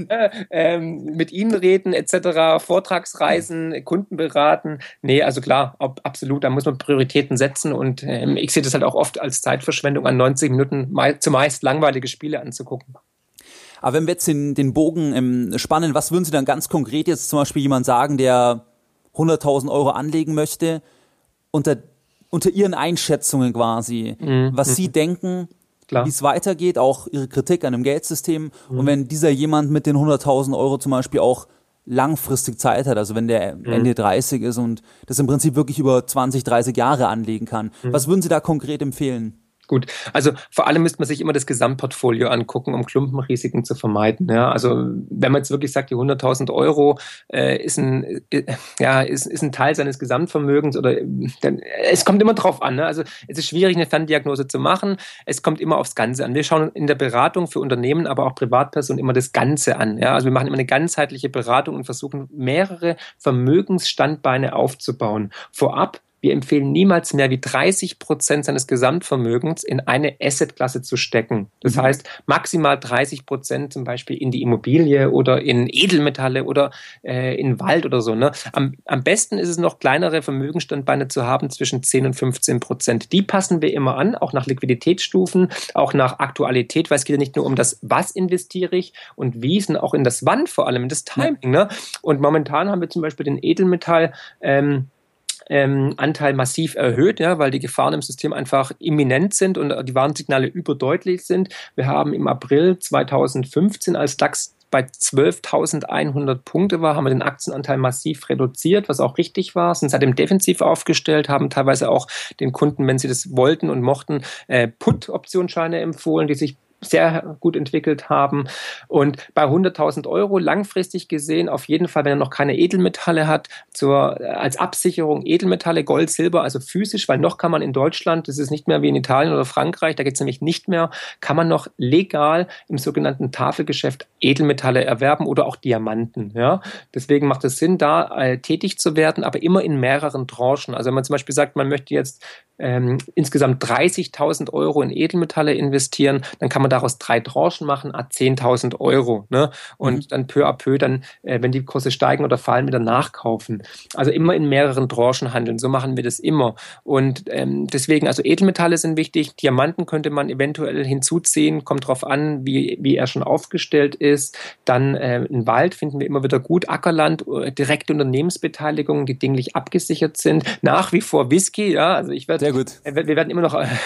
äh, ähm, mit Ihnen reden etc., Vortragsreisen, Kunden beraten. Nee, also klar, ob, absolut, da muss man Prioritäten setzen und ähm, ich sehe das halt auch oft als Zeitverschwendung an 90 Minuten zumeist langweilige Spiele anzugucken. Aber wenn wir jetzt den, den Bogen ähm, spannen, was würden Sie dann ganz konkret jetzt zum Beispiel jemand sagen, der 100.000 Euro anlegen möchte, unter, unter Ihren Einschätzungen quasi, mhm. was Sie mhm. denken, wie es weitergeht, auch ihre Kritik an dem Geldsystem. Mhm. Und wenn dieser jemand mit den 100.000 Euro zum Beispiel auch langfristig Zeit hat, also wenn der mhm. Ende 30 ist und das im Prinzip wirklich über 20, 30 Jahre anlegen kann. Mhm. Was würden Sie da konkret empfehlen? Gut, also vor allem müsste man sich immer das Gesamtportfolio angucken, um Klumpenrisiken zu vermeiden. Ja, also wenn man jetzt wirklich sagt, die 100.000 Euro äh, ist, ein, äh, ja, ist, ist ein Teil seines Gesamtvermögens oder dann, es kommt immer drauf an. Ne? Also es ist schwierig, eine Ferndiagnose zu machen. Es kommt immer aufs Ganze an. Wir schauen in der Beratung für Unternehmen, aber auch Privatpersonen immer das Ganze an. Ja? Also wir machen immer eine ganzheitliche Beratung und versuchen mehrere Vermögensstandbeine aufzubauen. Vorab wir empfehlen niemals mehr wie 30 Prozent seines Gesamtvermögens in eine Assetklasse zu stecken. Das mhm. heißt, maximal 30 Prozent zum Beispiel in die Immobilie oder in Edelmetalle oder äh, in Wald oder so. Ne? Am, am besten ist es noch, kleinere Vermögensstandbeine zu haben zwischen 10 und 15 Prozent. Die passen wir immer an, auch nach Liquiditätsstufen, auch nach Aktualität, weil es geht ja nicht nur um das, was investiere ich und wie, sondern auch in das Wann vor allem, in das Timing. Ja. Ne? Und momentan haben wir zum Beispiel den Edelmetall. Ähm, ähm, Anteil massiv erhöht, ja, weil die Gefahren im System einfach imminent sind und die Warnsignale überdeutlich sind. Wir haben im April 2015 als DAX bei 12.100 Punkte war, haben wir den Aktienanteil massiv reduziert, was auch richtig war, sind seitdem defensiv aufgestellt, haben teilweise auch den Kunden, wenn sie das wollten und mochten, äh, Put-Optionsscheine empfohlen, die sich sehr gut entwickelt haben. Und bei 100.000 Euro langfristig gesehen, auf jeden Fall, wenn er noch keine Edelmetalle hat, zur, äh, als Absicherung Edelmetalle, Gold, Silber, also physisch, weil noch kann man in Deutschland, das ist nicht mehr wie in Italien oder Frankreich, da geht es nämlich nicht mehr, kann man noch legal im sogenannten Tafelgeschäft Edelmetalle erwerben oder auch Diamanten. Ja? Deswegen macht es Sinn, da äh, tätig zu werden, aber immer in mehreren Tranchen. Also wenn man zum Beispiel sagt, man möchte jetzt ähm, insgesamt 30.000 Euro in Edelmetalle investieren, dann kann man daraus drei Tranchen machen, a 10.000 Euro. Ne? Und mhm. dann peu à peu dann, äh, wenn die Kurse steigen oder fallen, wieder nachkaufen. Also immer in mehreren Tranchen handeln. So machen wir das immer. Und ähm, deswegen, also Edelmetalle sind wichtig. Diamanten könnte man eventuell hinzuziehen. Kommt drauf an, wie, wie er schon aufgestellt ist. Dann äh, ein Wald finden wir immer wieder gut. Ackerland, äh, direkte Unternehmensbeteiligungen, die dinglich abgesichert sind. Nach wie vor Whisky, ja. Also ich werde sehr gut. Wir werden immer noch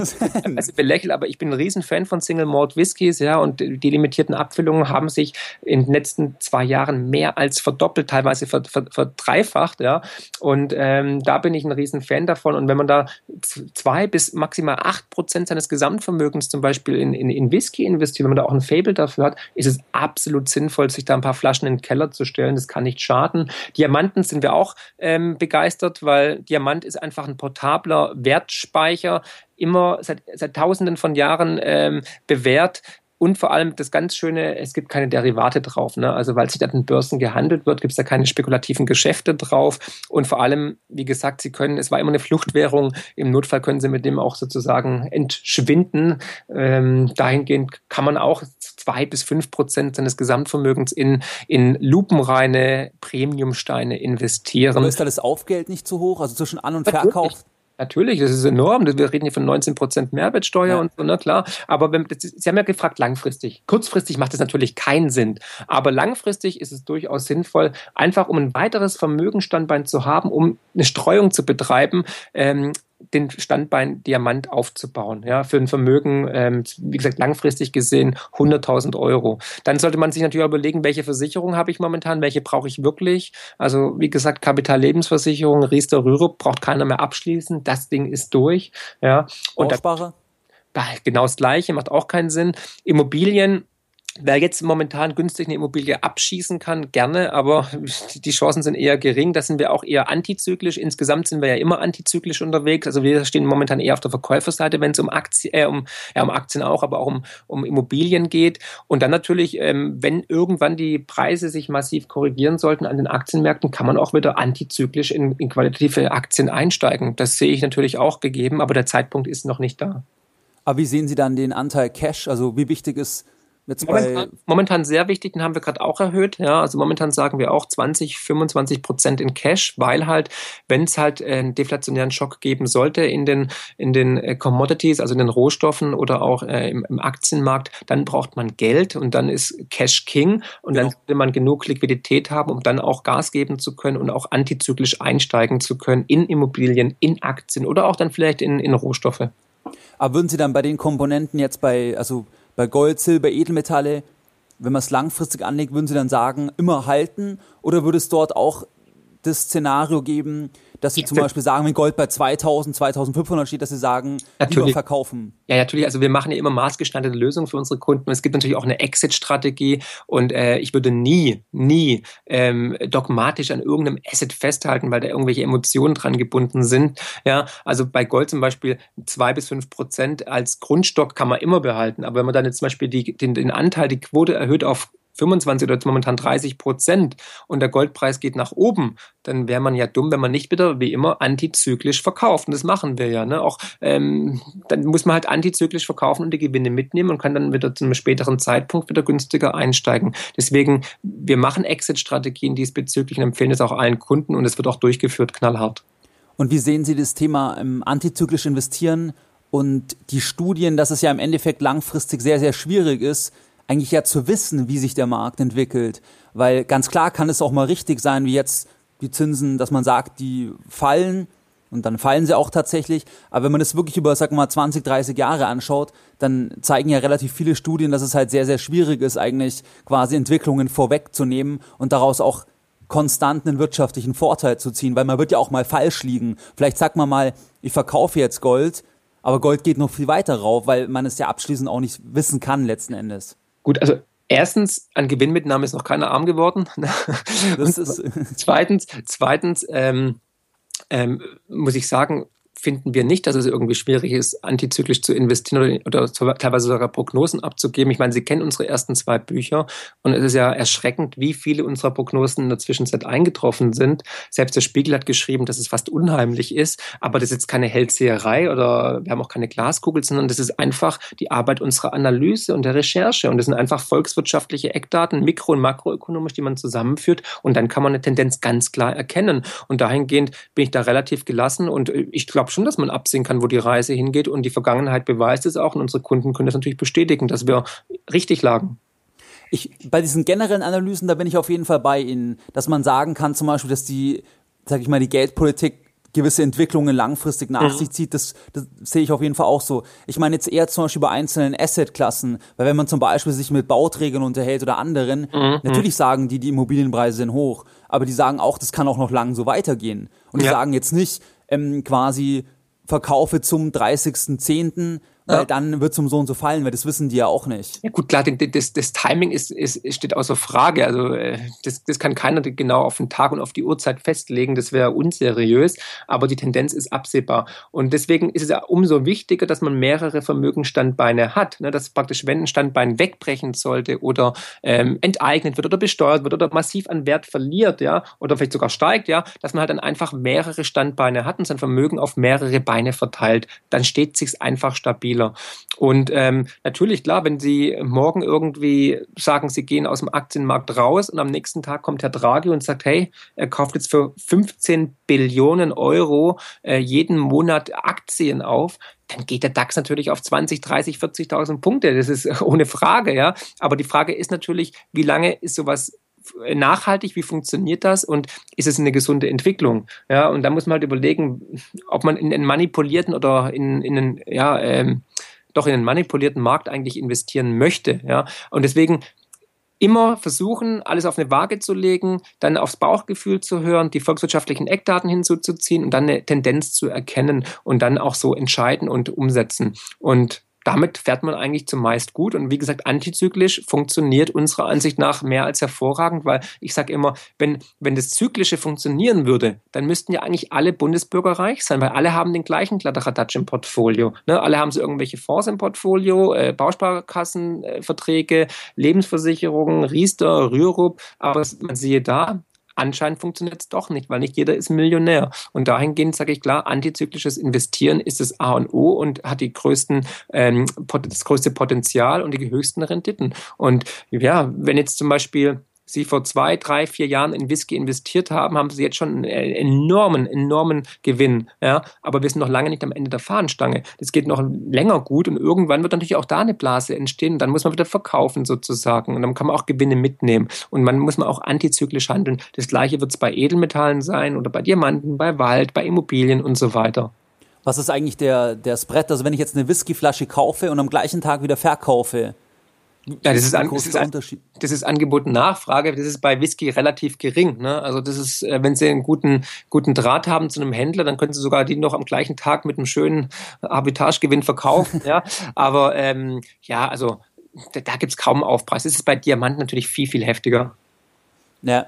also belächelt, aber ich bin ein Riesenfan von Single Malt Whiskys, ja, und die limitierten Abfüllungen haben sich in den letzten zwei Jahren mehr als verdoppelt, teilweise verdreifacht, ja. Und ähm, da bin ich ein Riesenfan davon. Und wenn man da zwei bis maximal acht Prozent seines Gesamtvermögens zum Beispiel in, in, in Whisky investiert, wenn man da auch ein Fable dafür hat, ist es absolut sinnvoll, sich da ein paar Flaschen in den Keller zu stellen. Das kann nicht schaden. Diamanten sind wir auch ähm, begeistert, weil Diamant ist einfach ein portabler Wertspeicher immer seit, seit Tausenden von Jahren ähm, bewährt. Und vor allem das ganz Schöne, es gibt keine Derivate drauf. Ne? Also weil sich an den Börsen gehandelt wird, gibt es da keine spekulativen Geschäfte drauf. Und vor allem, wie gesagt, Sie können, es war immer eine Fluchtwährung. Im Notfall können Sie mit dem auch sozusagen entschwinden. Ähm, dahingehend kann man auch zwei bis fünf Prozent seines Gesamtvermögens in, in lupenreine Premiumsteine investieren. Aber ist da das Aufgeld nicht zu hoch? Also zwischen An- und Verkauf? Natürlich, das ist enorm. Wir reden hier von 19 Prozent Mehrwertsteuer ja. und so, ne, klar. Aber wenn, Sie haben ja gefragt, langfristig. Kurzfristig macht es natürlich keinen Sinn. Aber langfristig ist es durchaus sinnvoll, einfach um ein weiteres Vermögenstandbein zu haben, um eine Streuung zu betreiben, ähm, den Standbein Diamant aufzubauen. Ja, für ein Vermögen, ähm, wie gesagt, langfristig gesehen 100.000 Euro. Dann sollte man sich natürlich überlegen, welche Versicherung habe ich momentan, welche brauche ich wirklich. Also wie gesagt, Kapitallebensversicherung, Riester Rürup braucht keiner mehr abschließen. Das Ding ist durch. Ja, und da, genau das Gleiche macht auch keinen Sinn. Immobilien Wer jetzt momentan günstig eine Immobilie abschießen kann, gerne, aber die Chancen sind eher gering. Da sind wir auch eher antizyklisch. Insgesamt sind wir ja immer antizyklisch unterwegs. Also wir stehen momentan eher auf der Verkäuferseite, wenn es um Aktien, äh, um, ja, um Aktien auch, aber auch um, um Immobilien geht. Und dann natürlich, ähm, wenn irgendwann die Preise sich massiv korrigieren sollten an den Aktienmärkten, kann man auch wieder antizyklisch in, in qualitative Aktien einsteigen. Das sehe ich natürlich auch gegeben, aber der Zeitpunkt ist noch nicht da. Aber wie sehen Sie dann den Anteil Cash? Also wie wichtig ist momentan, momentan, sehr wichtig, den haben wir gerade auch erhöht. Ja, also momentan sagen wir auch 20, 25 Prozent in Cash, weil halt, wenn es halt einen deflationären Schock geben sollte in den, in den äh, Commodities, also in den Rohstoffen oder auch äh, im, im, Aktienmarkt, dann braucht man Geld und dann ist Cash King und genau. dann sollte man genug Liquidität haben, um dann auch Gas geben zu können und auch antizyklisch einsteigen zu können in Immobilien, in Aktien oder auch dann vielleicht in, in Rohstoffe. Aber würden Sie dann bei den Komponenten jetzt bei, also bei Gold, Silber, Edelmetalle, wenn man es langfristig anlegt, würden Sie dann sagen, immer halten? Oder würde es dort auch das Szenario geben, dass sie zum Beispiel sagen, wenn Gold bei 2000, 2500 steht, dass sie sagen, natürlich. lieber verkaufen? Ja, natürlich. Also wir machen ja immer maßgeschneiderte Lösungen für unsere Kunden. Und es gibt natürlich auch eine Exit-Strategie. Und äh, ich würde nie, nie ähm, dogmatisch an irgendeinem Asset festhalten, weil da irgendwelche Emotionen dran gebunden sind. Ja, also bei Gold zum Beispiel zwei bis fünf Prozent als Grundstock kann man immer behalten. Aber wenn man dann jetzt zum Beispiel die, den, den Anteil, die Quote erhöht auf 25 oder momentan 30 Prozent und der Goldpreis geht nach oben, dann wäre man ja dumm, wenn man nicht wieder wie immer antizyklisch verkauft. Und das machen wir ja. Ne? Auch ähm, dann muss man halt antizyklisch verkaufen und die Gewinne mitnehmen und kann dann wieder zu einem späteren Zeitpunkt wieder günstiger einsteigen. Deswegen, wir machen Exit-Strategien diesbezüglich und empfehlen es auch allen Kunden und es wird auch durchgeführt knallhart. Und wie sehen Sie das Thema ähm, antizyklisch investieren und die Studien, dass es ja im Endeffekt langfristig sehr, sehr schwierig ist, eigentlich ja zu wissen, wie sich der Markt entwickelt. Weil ganz klar kann es auch mal richtig sein, wie jetzt die Zinsen, dass man sagt, die fallen und dann fallen sie auch tatsächlich. Aber wenn man das wirklich über, sag mal, 20, 30 Jahre anschaut, dann zeigen ja relativ viele Studien, dass es halt sehr, sehr schwierig ist, eigentlich quasi Entwicklungen vorwegzunehmen und daraus auch konstanten wirtschaftlichen Vorteil zu ziehen, weil man wird ja auch mal falsch liegen. Vielleicht sagt man mal, ich verkaufe jetzt Gold, aber Gold geht noch viel weiter rauf, weil man es ja abschließend auch nicht wissen kann letzten Endes. Gut, also erstens, an Gewinnmitnahme ist noch keiner arm geworden. Zweitens, zweitens ähm, ähm, muss ich sagen, finden wir nicht, dass es irgendwie schwierig ist, antizyklisch zu investieren oder, oder teilweise sogar Prognosen abzugeben. Ich meine, Sie kennen unsere ersten zwei Bücher und es ist ja erschreckend, wie viele unserer Prognosen in der Zwischenzeit eingetroffen sind. Selbst der Spiegel hat geschrieben, dass es fast unheimlich ist, aber das ist jetzt keine Hellseherei oder wir haben auch keine Glaskugel, sondern das ist einfach die Arbeit unserer Analyse und der Recherche und das sind einfach volkswirtschaftliche Eckdaten, mikro- und makroökonomisch, die man zusammenführt und dann kann man eine Tendenz ganz klar erkennen und dahingehend bin ich da relativ gelassen und ich glaube glaube schon, dass man absehen kann, wo die Reise hingeht. Und die Vergangenheit beweist es auch. Und unsere Kunden können das natürlich bestätigen, dass wir richtig lagen. Ich, bei diesen generellen Analysen, da bin ich auf jeden Fall bei Ihnen, dass man sagen kann, zum Beispiel, dass die, sag ich mal, die Geldpolitik gewisse Entwicklungen langfristig nach mhm. sich zieht, das, das sehe ich auf jeden Fall auch so. Ich meine jetzt eher zum Beispiel bei einzelnen Assetklassen, weil wenn man zum Beispiel sich mit Bauträgern unterhält oder anderen, mhm. natürlich sagen die, die Immobilienpreise sind hoch, aber die sagen auch, das kann auch noch lang so weitergehen. Und die ja. sagen jetzt nicht, ähm, quasi verkaufe zum 30.10 weil dann wird es um so und so fallen, weil das wissen die ja auch nicht. Ja gut, klar, das, das Timing ist, ist, steht außer Frage. Also äh, das, das kann keiner genau auf den Tag und auf die Uhrzeit festlegen, das wäre unseriös, aber die Tendenz ist absehbar. Und deswegen ist es ja umso wichtiger, dass man mehrere Vermögensstandbeine hat, ne? dass praktisch, wenn ein Standbein wegbrechen sollte oder ähm, enteignet wird oder besteuert wird oder massiv an Wert verliert, ja, oder vielleicht sogar steigt, ja, dass man halt dann einfach mehrere Standbeine hat und sein Vermögen auf mehrere Beine verteilt. Dann steht sich einfach stabil Spieler. Und ähm, natürlich, klar, wenn Sie morgen irgendwie sagen, Sie gehen aus dem Aktienmarkt raus und am nächsten Tag kommt Herr Draghi und sagt, hey, er kauft jetzt für 15 Billionen Euro äh, jeden Monat Aktien auf, dann geht der DAX natürlich auf 20, 30, 40.000 Punkte. Das ist ohne Frage, ja. Aber die Frage ist natürlich, wie lange ist sowas nachhaltig, wie funktioniert das und ist es eine gesunde Entwicklung? Ja, und da muss man halt überlegen, ob man in einen manipulierten oder in, in einen, ja, ähm, doch in einen manipulierten Markt eigentlich investieren möchte. Ja, und deswegen immer versuchen, alles auf eine Waage zu legen, dann aufs Bauchgefühl zu hören, die volkswirtschaftlichen Eckdaten hinzuzuziehen und dann eine Tendenz zu erkennen und dann auch so entscheiden und umsetzen. Und damit fährt man eigentlich zumeist gut. Und wie gesagt, antizyklisch funktioniert unserer Ansicht nach mehr als hervorragend, weil ich sage immer, wenn, wenn das Zyklische funktionieren würde, dann müssten ja eigentlich alle Bundesbürger reich sein, weil alle haben den gleichen Kladderadatsch im Portfolio. Ne? Alle haben so irgendwelche Fonds im Portfolio, äh, Bausparkassenverträge, äh, Lebensversicherungen, Riester, Rürup, aber man siehe da, anscheinend funktioniert es doch nicht, weil nicht jeder ist Millionär. Und dahingehend sage ich klar, antizyklisches Investieren ist das A und O und hat die größten, ähm, das größte Potenzial und die höchsten Renditen. Und ja, wenn jetzt zum Beispiel Sie vor zwei, drei, vier Jahren in Whisky investiert haben, haben Sie jetzt schon einen enormen, enormen Gewinn. Ja? Aber wir sind noch lange nicht am Ende der Fahnenstange. Das geht noch länger gut und irgendwann wird natürlich auch da eine Blase entstehen. Dann muss man wieder verkaufen sozusagen. Und dann kann man auch Gewinne mitnehmen. Und man muss man auch antizyklisch handeln. Das gleiche wird es bei Edelmetallen sein oder bei Diamanten, bei Wald, bei Immobilien und so weiter. Was ist eigentlich der, der Spread? Also wenn ich jetzt eine Whiskyflasche kaufe und am gleichen Tag wieder verkaufe, Ja, das ist, an, das, ist an, das ist Angebot und Nachfrage. Das ist bei Whisky relativ gering. Ne? Also das ist, äh, wenn Sie einen guten, guten Draht haben zu einem Händler, dann können Sie sogar die noch am gleichen Tag mit einem schönen Arbitagegewinn verkaufen. ja, aber ähm, ja, also da, da gibt es kaum Aufpreis. Das ist bei Diamanten natürlich viel, viel heftiger. Ja,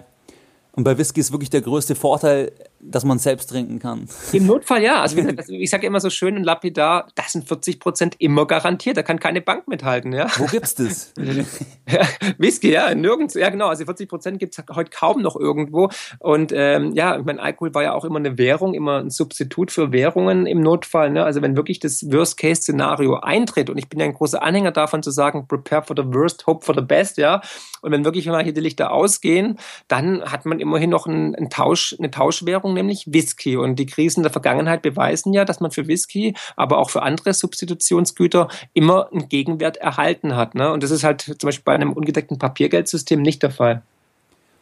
und bei Whisky ist wirklich der größte Vorteil, dass man selbst trinken kann. Im Notfall ja. Also, ich sage immer so schön und lapidar, das sind 40 Prozent immer garantiert. Da kann keine Bank mithalten. Ja? Wo gibt's das? ja, Whisky, ja, nirgends. Ja, genau. Also 40 Prozent gibt es heute kaum noch irgendwo. Und ähm, ja, ich meine, Alkohol war ja auch immer eine Währung, immer ein Substitut für Währungen im Notfall. Ne? Also wenn wirklich das Worst-Case-Szenario eintritt, und ich bin ja ein großer Anhänger davon zu sagen, prepare for the worst, hope for the best, ja. Und wenn wirklich mal hier die Lichter ausgehen, dann hat man immerhin noch einen, einen Tausch, eine Tauschwährung, nämlich Whisky. Und die Krisen der Vergangenheit beweisen ja, dass man für Whisky, aber auch für andere Substitutionsgüter immer einen Gegenwert erhalten hat. Ne? Und das ist halt zum Beispiel bei einem ungedeckten Papiergeldsystem nicht der Fall.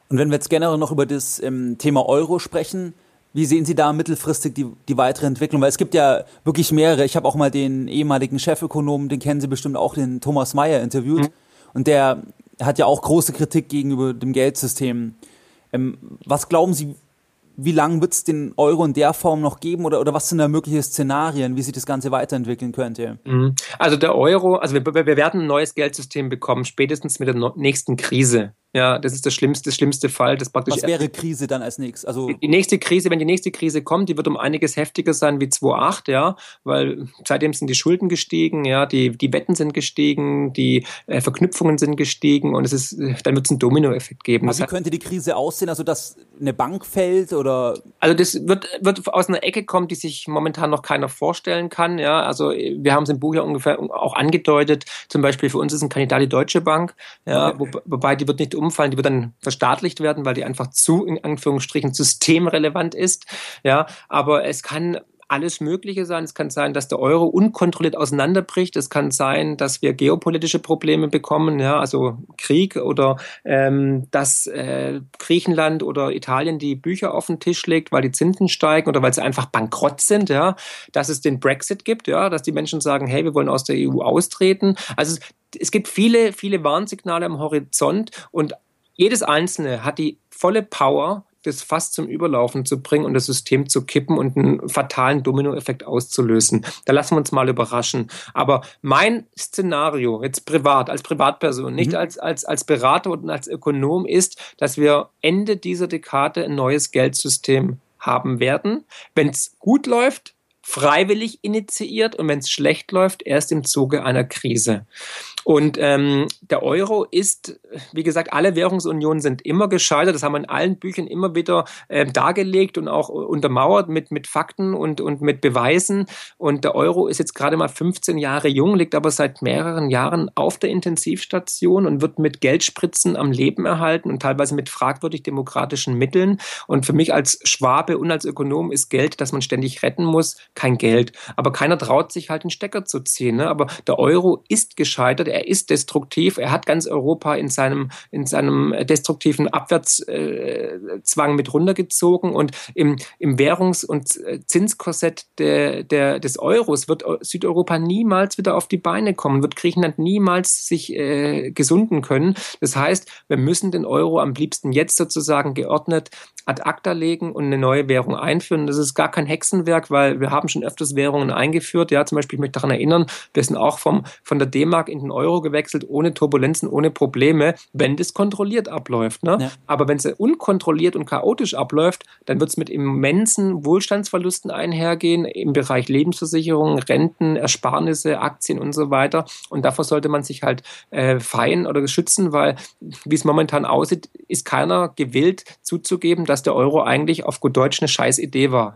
Und wenn wir jetzt generell noch über das ähm, Thema Euro sprechen, wie sehen Sie da mittelfristig die, die weitere Entwicklung? Weil es gibt ja wirklich mehrere. Ich habe auch mal den ehemaligen Chefökonomen, den kennen Sie bestimmt auch, den Thomas Mayer interviewt. Mhm. Und der hat ja auch große Kritik gegenüber dem Geldsystem ähm, was glauben Sie, wie lange wird es den Euro in der Form noch geben oder, oder was sind da mögliche Szenarien, wie sich das Ganze weiterentwickeln könnte? Mhm. Also der Euro, also wir, wir werden ein neues Geldsystem bekommen, spätestens mit der nächsten Krise. Ja, das ist das schlimmste, schlimmste Fall. Das praktisch Was wäre Krise dann als nächstes? Also die nächste Krise, wenn die nächste Krise kommt, die wird um einiges heftiger sein wie 2008, ja, weil seitdem sind die Schulden gestiegen, ja, die, die Wetten sind gestiegen, die äh, Verknüpfungen sind gestiegen und es ist, dann wird es einen Dominoeffekt geben. Aber wie könnte die Krise aussehen? Also, dass eine Bank fällt oder? Also, das wird, wird aus einer Ecke kommen, die sich momentan noch keiner vorstellen kann, ja. Also, wir haben es im Buch ja ungefähr auch angedeutet. Zum Beispiel für uns ist ein Kandidat die Deutsche Bank, ja, okay. wo, wobei die wird nicht umfallen, die wird dann verstaatlicht werden, weil die einfach zu, in Anführungsstrichen, systemrelevant ist. Ja, aber es kann alles Mögliche sein. Es kann sein, dass der Euro unkontrolliert auseinanderbricht. Es kann sein, dass wir geopolitische Probleme bekommen, ja, also Krieg oder ähm, dass äh, Griechenland oder Italien die Bücher auf den Tisch legt, weil die Zinsen steigen oder weil sie einfach bankrott sind, ja, dass es den Brexit gibt, ja, dass die Menschen sagen, hey, wir wollen aus der EU austreten. Also es gibt viele, viele Warnsignale am Horizont und jedes einzelne hat die volle Power, das fast zum Überlaufen zu bringen und das System zu kippen und einen fatalen Dominoeffekt auszulösen. Da lassen wir uns mal überraschen. Aber mein Szenario, jetzt privat, als Privatperson, nicht mhm. als, als, als Berater und als Ökonom, ist, dass wir Ende dieser Dekade ein neues Geldsystem haben werden. Wenn es gut läuft, freiwillig initiiert und wenn es schlecht läuft, erst im Zuge einer Krise. Und ähm, der Euro ist, wie gesagt, alle Währungsunionen sind immer gescheitert. Das haben wir in allen Büchern immer wieder äh, dargelegt und auch untermauert mit, mit Fakten und, und mit Beweisen. Und der Euro ist jetzt gerade mal 15 Jahre jung, liegt aber seit mehreren Jahren auf der Intensivstation und wird mit Geldspritzen am Leben erhalten und teilweise mit fragwürdig demokratischen Mitteln. Und für mich als Schwabe und als Ökonom ist Geld, das man ständig retten muss, kein Geld. Aber keiner traut sich halt den Stecker zu ziehen. Ne? Aber der Euro ist gescheitert, er ist destruktiv, er hat ganz Europa in seinem, in seinem destruktiven Abwärtszwang mit runtergezogen und im, im Währungs- und Zinskorsett der, der, des Euros wird Südeuropa niemals wieder auf die Beine kommen, wird Griechenland niemals sich äh, gesunden können. Das heißt, wir müssen den Euro am liebsten jetzt sozusagen geordnet ad acta legen und eine neue Währung einführen. Das ist gar kein Hexenwerk, weil wir haben schon öfters Währungen eingeführt. Ja, zum Beispiel, ich möchte daran erinnern, wir sind auch vom, von der D-Mark in den Euro gewechselt, ohne Turbulenzen, ohne Probleme, wenn das kontrolliert abläuft. Ne? Ja. Aber wenn es unkontrolliert und chaotisch abläuft, dann wird es mit immensen Wohlstandsverlusten einhergehen im Bereich Lebensversicherung, Renten, Ersparnisse, Aktien und so weiter. Und davor sollte man sich halt äh, feien oder schützen, weil wie es momentan aussieht, ist keiner gewillt zuzugeben, dass der Euro eigentlich auf gut Deutsch eine scheiß Idee war.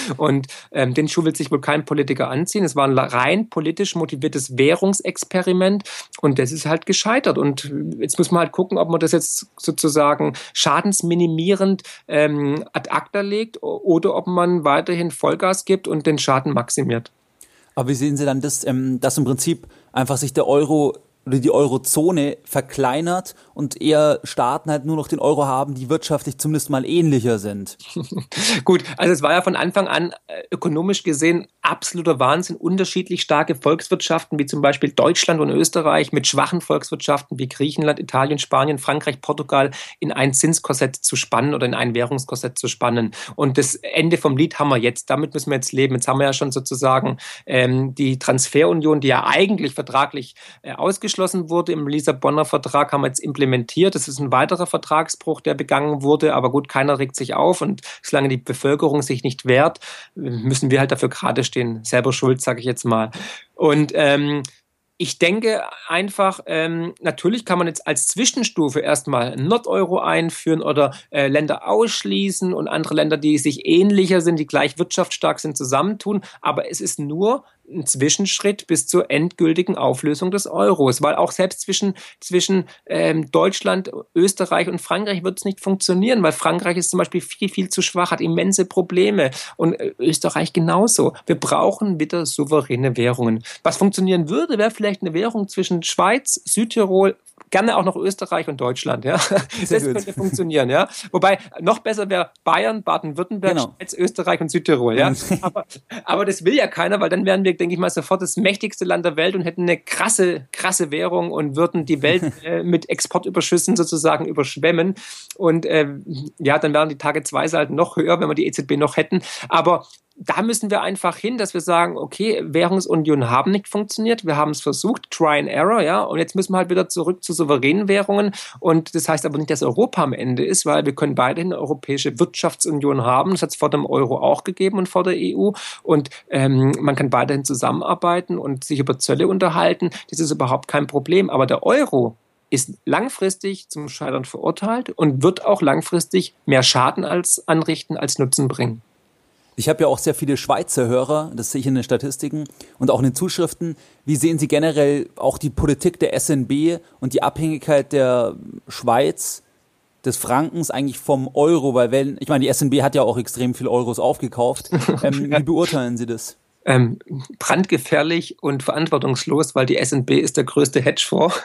Und ähm, den Schuh will sich wohl kein Politiker anziehen. Es war ein rein politisch motiviertes Währungsexperiment und das ist halt gescheitert. Und jetzt muss man halt gucken, ob man das jetzt sozusagen schadensminimierend ähm, ad acta legt oder ob man weiterhin Vollgas gibt und den Schaden maximiert. Aber wie sehen Sie dann das, ähm, dass im Prinzip einfach sich der Euro oder die Eurozone verkleinert und eher Staaten halt nur noch den Euro haben, die wirtschaftlich zumindest mal ähnlicher sind. Gut, also es war ja von Anfang an äh, ökonomisch gesehen absoluter Wahnsinn. Unterschiedlich starke Volkswirtschaften wie zum Beispiel Deutschland und Österreich mit schwachen Volkswirtschaften wie Griechenland, Italien, Spanien, Frankreich, Portugal in ein Zinskorsett zu spannen oder in ein Währungskorsett zu spannen. Und das Ende vom Lied haben wir jetzt. Damit müssen wir jetzt leben. Jetzt haben wir ja schon sozusagen ähm, die Transferunion, die ja eigentlich vertraglich äh, ausgeschlossen abgeschlossen wurde im Lissabonner Vertrag, haben wir jetzt implementiert. Das ist ein weiterer Vertragsbruch, der begangen wurde. Aber gut, keiner regt sich auf. Und solange die Bevölkerung sich nicht wehrt, müssen wir halt dafür gerade stehen. Selber schuld, sage ich jetzt mal. Und ähm, ich denke einfach, ähm, natürlich kann man jetzt als Zwischenstufe erstmal Nord-Euro einführen oder äh, Länder ausschließen und andere Länder, die sich ähnlicher sind, die gleich wirtschaftsstark sind, zusammentun. Aber es ist nur ein Zwischenschritt bis zur endgültigen Auflösung des Euros, weil auch selbst zwischen, zwischen ähm, Deutschland, Österreich und Frankreich wird es nicht funktionieren, weil Frankreich ist zum Beispiel viel, viel zu schwach, hat immense Probleme und äh, Österreich genauso. Wir brauchen wieder souveräne Währungen. Was funktionieren würde, wäre vielleicht eine Währung zwischen Schweiz, Südtirol, gerne auch noch Österreich und Deutschland. Ja, Sehr das gut. könnte funktionieren. Ja, wobei noch besser wäre Bayern, Baden-Württemberg, genau. Schweiz, Österreich und Südtirol. Ja, aber, aber das will ja keiner, weil dann wären wir, denke ich mal, sofort das mächtigste Land der Welt und hätten eine krasse, krasse Währung und würden die Welt äh, mit Exportüberschüssen sozusagen überschwemmen. Und äh, ja, dann wären die Tage zwei Seiten noch höher, wenn wir die EZB noch hätten. Aber da müssen wir einfach hin, dass wir sagen, okay, Währungsunion haben nicht funktioniert, wir haben es versucht, try and error, ja, und jetzt müssen wir halt wieder zurück zu souveränen Währungen. Und das heißt aber nicht, dass Europa am Ende ist, weil wir können weiterhin eine europäische Wirtschaftsunion haben, das hat es vor dem Euro auch gegeben und vor der EU und ähm, man kann weiterhin zusammenarbeiten und sich über Zölle unterhalten, das ist überhaupt kein Problem, aber der Euro ist langfristig zum Scheitern verurteilt und wird auch langfristig mehr Schaden als anrichten als Nutzen bringen. Ich habe ja auch sehr viele Schweizer Hörer, das sehe ich in den Statistiken und auch in den Zuschriften. Wie sehen Sie generell auch die Politik der SNB und die Abhängigkeit der Schweiz, des Frankens eigentlich vom Euro? Weil wenn, ich meine, die SNB hat ja auch extrem viel Euros aufgekauft. Ähm, wie beurteilen Sie das? ähm, brandgefährlich und verantwortungslos, weil die SNB ist der größte Hedgefonds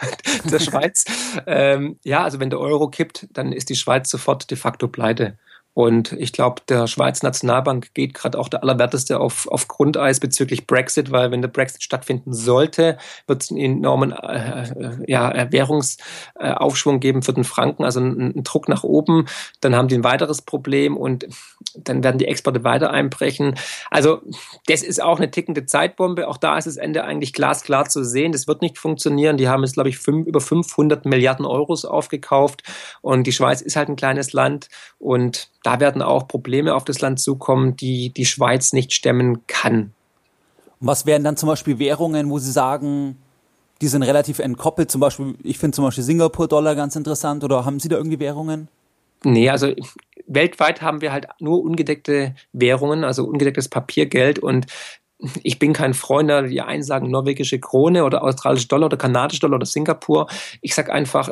der Schweiz. ähm, ja, also wenn der Euro kippt, dann ist die Schweiz sofort de facto pleite. Und ich glaube, der Schweizer Nationalbank geht gerade auch der Allerwerteste auf, auf Grundeis bezüglich Brexit, weil wenn der Brexit stattfinden sollte, wird es einen enormen äh, äh ja, Währungsaufschwung geben für den Franken, also einen, einen, Druck nach oben. Dann haben die ein weiteres Problem und dann werden die Exporte weiter einbrechen. Also das ist auch eine tickende Zeitbombe. Auch da ist das Ende eigentlich glasklar zu sehen. Das wird nicht funktionieren. Die haben jetzt, glaube ich, fünf, über 500 Milliarden Euros aufgekauft und die Schweiz ist halt ein kleines Land und da werden auch Probleme auf das Land zukommen, die die Schweiz nicht stemmen kann. was wären dann zum Beispiel Währungen, wo Sie sagen, die sind relativ entkoppelt? Zum Beispiel, ich finde zum Beispiel Singapur-Dollar ganz interessant. Oder haben Sie da irgendwie Währungen? Nee, also weltweit haben wir halt nur ungedeckte Währungen, also ungedecktes Papiergeld und ich bin kein Freund, die einen sagen norwegische Krone oder australische Dollar oder kanadische Dollar oder Singapur. Ich sage einfach,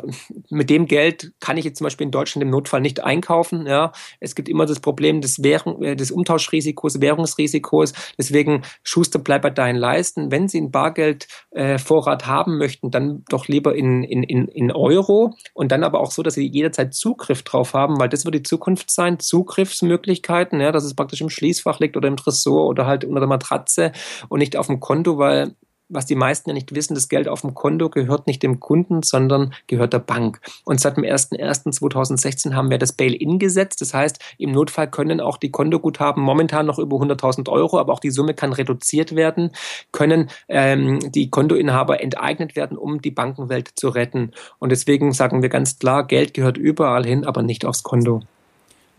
mit dem Geld kann ich jetzt zum Beispiel in Deutschland im Notfall nicht einkaufen. Ja, es gibt immer das Problem des, Währung, äh, des Umtauschrisikos, Währungsrisikos. Deswegen Schuster bleibt bei deinen Leisten. Wenn Sie einen Bargeldvorrat äh, haben möchten, dann doch lieber in, in, in, in Euro und dann aber auch so, dass Sie jederzeit Zugriff drauf haben, weil das wird die Zukunft sein. Zugriffsmöglichkeiten, ja, dass es praktisch im Schließfach liegt oder im Tresor oder halt unter der Matratze Kasse und nicht auf dem Konto, weil was die meisten ja nicht wissen, das Geld auf dem Konto gehört nicht dem Kunden, sondern gehört der Bank. Und seit dem 01.01.2016 haben wir das Bail-in gesetzt. Das heißt, im Notfall können auch die Kontoguthaben momentan noch über 100.000 Euro, aber auch die Summe kann reduziert werden, können ähm, die Kontoinhaber enteignet werden, um die Bankenwelt zu retten. Und deswegen sagen wir ganz klar, Geld gehört überall hin, aber nicht aufs Konto.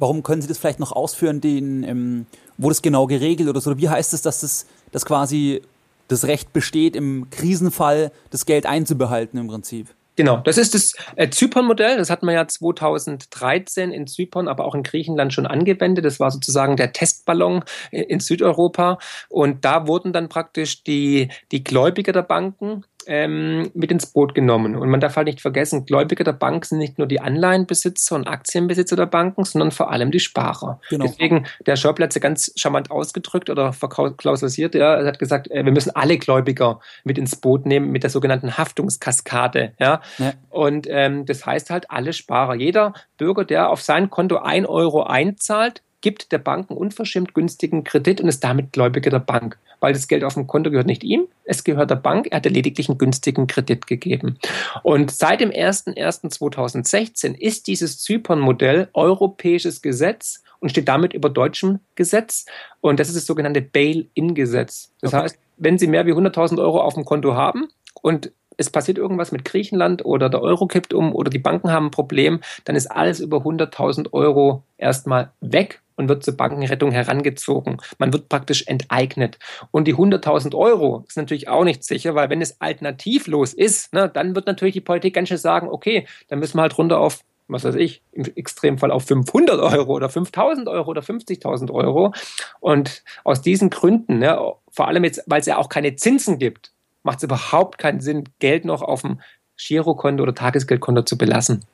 Warum können Sie das vielleicht noch ausführen, den, ähm, wo das genau geregelt oder so? Wie heißt es, dass das dass quasi das Recht besteht, im Krisenfall das Geld einzubehalten im Prinzip? Genau, das ist das äh, Zypern-Modell. Das hat man ja 2013 in Zypern, aber auch in Griechenland schon angewendet. Das war sozusagen der Testballon in Südeuropa. Und da wurden dann praktisch die, die Gläubiger der Banken ähm, mit ins Boot genommen. Und man darf halt nicht vergessen, Gläubiger der Bank sind nicht nur die Anleihenbesitzer und Aktienbesitzer der Banken, sondern vor allem die Sparer. Genau. Deswegen, der sie ganz charmant ausgedrückt oder verklausulisiert, ja, er hat gesagt, äh, wir müssen alle Gläubiger mit ins Boot nehmen mit der sogenannten Haftungskaskade. Ja? ja. Und ähm, das heißt halt alle Sparer. Jeder Bürger, der auf sein Konto ein Euro einzahlt, gibt der Bank einen unverschämt günstigen Kredit und ist damit Gläubiger der Bank. Weil das Geld auf dem Konto gehört nicht ihm, es gehört der Bank, er hat lediglich einen günstigen Kredit gegeben. Und seit dem 01.01.2016 ist dieses Zypern-Modell europäisches Gesetz und steht damit über deutschem Gesetz. Und das ist das sogenannte Bail-in-Gesetz. Das okay. heißt, wenn Sie mehr wie 100.000 Euro auf dem Konto haben und es passiert irgendwas mit Griechenland oder der Euro kippt um oder die Banken haben ein Problem, dann ist alles über 100.000 Euro erstmal weg und wird zur Bankenrettung herangezogen. Man wird praktisch enteignet. Und die 100.000 Euro ist natürlich auch nicht sicher, weil wenn es alternativlos ist, ne, dann wird natürlich die Politik ganz schön sagen, okay, dann müssen wir halt runter auf was weiß ich, im Extremfall auf 500 Euro oder 5000 Euro oder 50.000 Euro. Und aus diesen Gründen, ne, vor allem jetzt, weil es ja auch keine Zinsen gibt, macht es überhaupt keinen Sinn, Geld noch auf dem Girokonto oder Tagesgeldkonto zu belassen.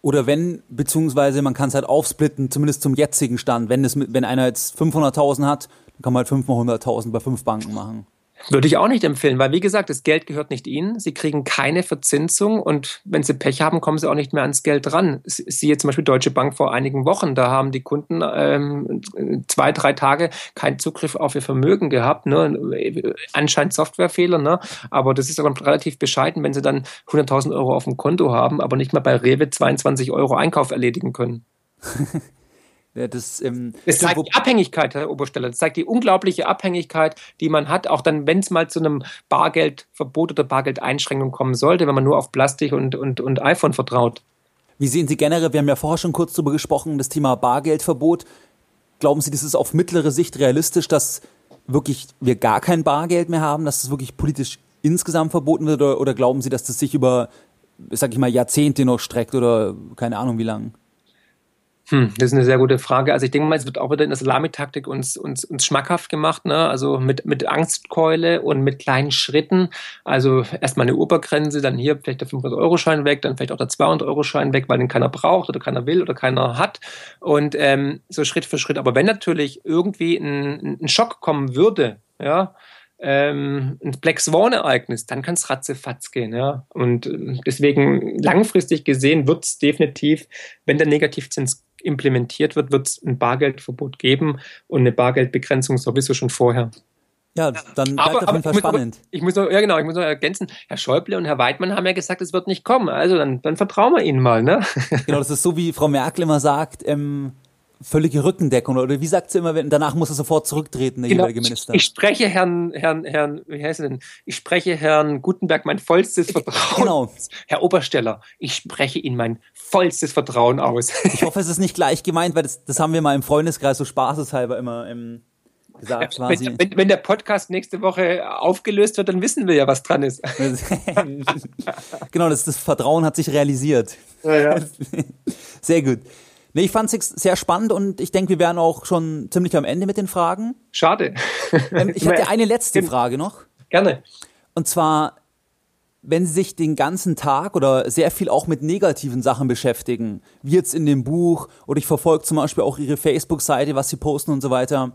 Oder wenn, beziehungsweise man kann es halt aufsplitten, zumindest zum jetzigen Stand. Wenn, es, wenn einer jetzt 500.000 hat, dann kann man halt 5 mal 100.000 bei fünf Banken machen. Würde ich auch nicht empfehlen, weil wie gesagt, das Geld gehört nicht Ihnen. Sie kriegen keine Verzinsung und wenn Sie Pech haben, kommen Sie auch nicht mehr ans Geld ran. Siehe zum Beispiel Deutsche Bank vor einigen Wochen, da haben die Kunden ähm, zwei, drei Tage keinen Zugriff auf ihr Vermögen gehabt. Ne? Anscheinend Softwarefehler, ne? aber das ist aber relativ bescheiden, wenn Sie dann 100.000 Euro auf dem Konto haben, aber nicht mal bei Rewe 22 Euro Einkauf erledigen können. Ja, das, ähm, das zeigt die Abhängigkeit, Herr Obersteller. Das zeigt die unglaubliche Abhängigkeit, die man hat, auch dann, wenn es mal zu einem Bargeldverbot oder Bargeldeinschränkung kommen sollte, wenn man nur auf Plastik und, und, und iPhone vertraut. Wie sehen Sie generell, wir haben ja vorher schon kurz darüber gesprochen, das Thema Bargeldverbot. Glauben Sie, das ist auf mittlere Sicht realistisch, dass wirklich wir gar kein Bargeld mehr haben, dass es wirklich politisch insgesamt verboten wird? Oder, oder glauben Sie, dass das sich über, sag ich mal, Jahrzehnte noch streckt oder keine Ahnung wie lang? Hm, das ist eine sehr gute Frage. Also ich denke mal, es wird auch wieder in der Salamitaktik uns, uns, uns schmackhaft gemacht, ne? Also mit, mit Angstkeule und mit kleinen Schritten. Also erstmal eine Obergrenze, dann hier vielleicht der 500-Euro-Schein weg, dann vielleicht auch der 200-Euro-Schein weg, weil den keiner braucht oder keiner will oder keiner hat. Und ähm, so Schritt für Schritt. Aber wenn natürlich irgendwie ein, ein Schock kommen würde, ja, ähm, ein Black Swan-Ereignis, dann kann es ratzefatz gehen. Ja? Und äh, deswegen langfristig gesehen wird es definitiv, wenn der Negativzins implementiert wird, wird es ein Bargeldverbot geben und eine Bargeldbegrenzung sowieso schon vorher. Ja, dann bleibt aber, auf jeden Fall spannend. Ich muss, noch, ja genau, ich muss noch ergänzen, Herr Schäuble und Herr Weidmann haben ja gesagt, es wird nicht kommen. Also dann, dann vertrauen wir ihnen mal, ne? Genau, das ist so, wie Frau Merkel immer sagt, ähm, völlige Rückendeckung oder wie sagt sie immer, wenn, danach muss er sofort zurücktreten, der genau, jeweilige Minister. Ich, ich, spreche Herrn, Herrn, Herrn, wie heißt er denn? Ich spreche Herrn Gutenberg mein vollstes Vertrauen. Genau. Herr Obersteller, ich spreche Ihnen mein vollstes Vertrauen aus. Ich hoffe, es ist nicht gleich gemeint, weil das, das haben wir mal im Freundeskreis so spaßeshalber immer im gesagt. Ja, wenn, wenn, wenn, der Podcast nächste Woche aufgelöst wird, dann wissen wir ja, was dran ist. genau, das, das Vertrauen hat sich realisiert. Ja, ja. Sehr gut. Nee, ich fand es sehr spannend und ich denke, wir wären auch schon ziemlich am Ende mit den Fragen. Schade. Ähm, ich hätte eine letzte Frage noch. Gerne. Und zwar, wenn Sie sich den ganzen Tag oder sehr viel auch mit negativen Sachen beschäftigen, wie jetzt in dem Buch oder ich verfolge zum Beispiel auch Ihre Facebook-Seite, was Sie posten und so weiter,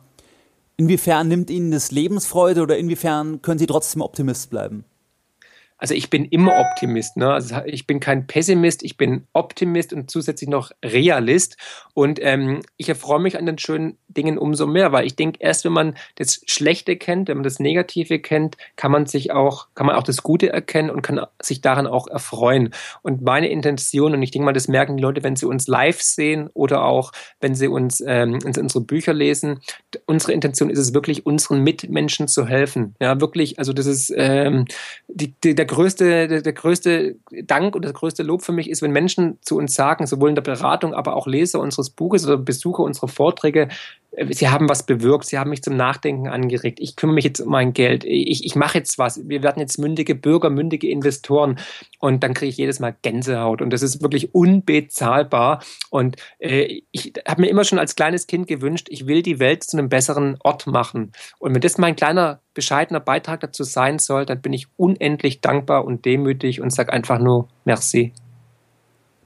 inwiefern nimmt Ihnen das Lebensfreude oder inwiefern können Sie trotzdem Optimist bleiben? Also ich bin immer Optimist. Ne? Also ich bin kein Pessimist, ich bin Optimist und zusätzlich noch Realist. Und ähm, ich erfreue mich an den schönen Dingen umso mehr, weil ich denke, erst wenn man das Schlechte kennt, wenn man das Negative kennt, kann man sich auch, kann man auch das Gute erkennen und kann sich daran auch erfreuen. Und meine Intention, und ich denke mal, das merken die Leute, wenn sie uns live sehen oder auch wenn sie uns ähm, unsere Bücher lesen, unsere Intention ist es wirklich, unseren Mitmenschen zu helfen. Ja, wirklich, also das ist ähm, die, die, der größte, der, der, größte Dank und das größte Lob für mich ist, wenn Menschen zu uns sagen, sowohl in der Beratung, aber auch Leser unseres Buches oder Besucher unserer Vorträge, Sie haben was bewirkt, Sie haben mich zum Nachdenken angeregt. Ich kümmere mich jetzt um mein Geld. Ich, ich mache jetzt was. Wir werden jetzt mündige Bürger, mündige Investoren. Und dann kriege ich jedes Mal Gänsehaut. Und das ist wirklich unbezahlbar. Und äh, ich habe mir immer schon als kleines Kind gewünscht, ich will die Welt zu einem besseren Ort machen. Und wenn das mein kleiner, bescheidener Beitrag dazu sein soll, dann bin ich unendlich dankbar und demütig und sage einfach nur Merci.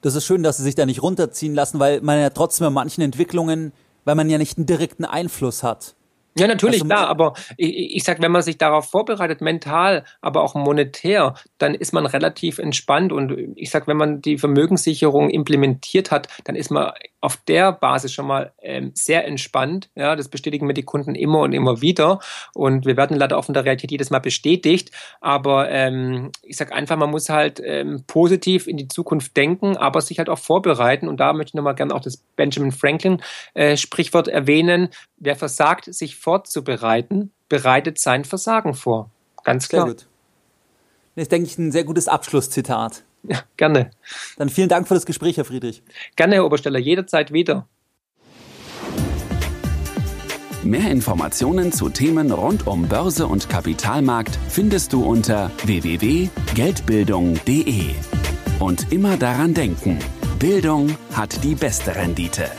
Das ist schön, dass Sie sich da nicht runterziehen lassen, weil man ja trotzdem in manchen Entwicklungen weil man ja nicht einen direkten Einfluss hat. Ja, natürlich, also, klar, aber ich, ich sag, wenn man sich darauf vorbereitet, mental, aber auch monetär, dann ist man relativ entspannt und ich sag, wenn man die Vermögenssicherung implementiert hat, dann ist man auf der Basis schon mal ähm, sehr entspannt. Ja, das bestätigen mir die Kunden immer und immer wieder und wir werden leider auch von der Realität jedes Mal bestätigt, aber ähm, ich sag einfach, man muss halt ähm, positiv in die Zukunft denken, aber sich halt auch vorbereiten und da möchte ich nochmal gerne auch das Benjamin Franklin äh, Sprichwort erwähnen, wer versagt, sich vorzubereiten, bereitet sein Versagen vor. Ganz klar. Sehr gut. Das ist, denke ich, ein sehr gutes Abschlusszitat. Ja, gerne. Dann vielen Dank für das Gespräch, Herr Friedrich. Gerne, Herr Obersteller, jederzeit wieder. Mehr Informationen zu Themen rund um Börse und Kapitalmarkt findest du unter www.geldbildung.de. Und immer daran denken, Bildung hat die beste Rendite.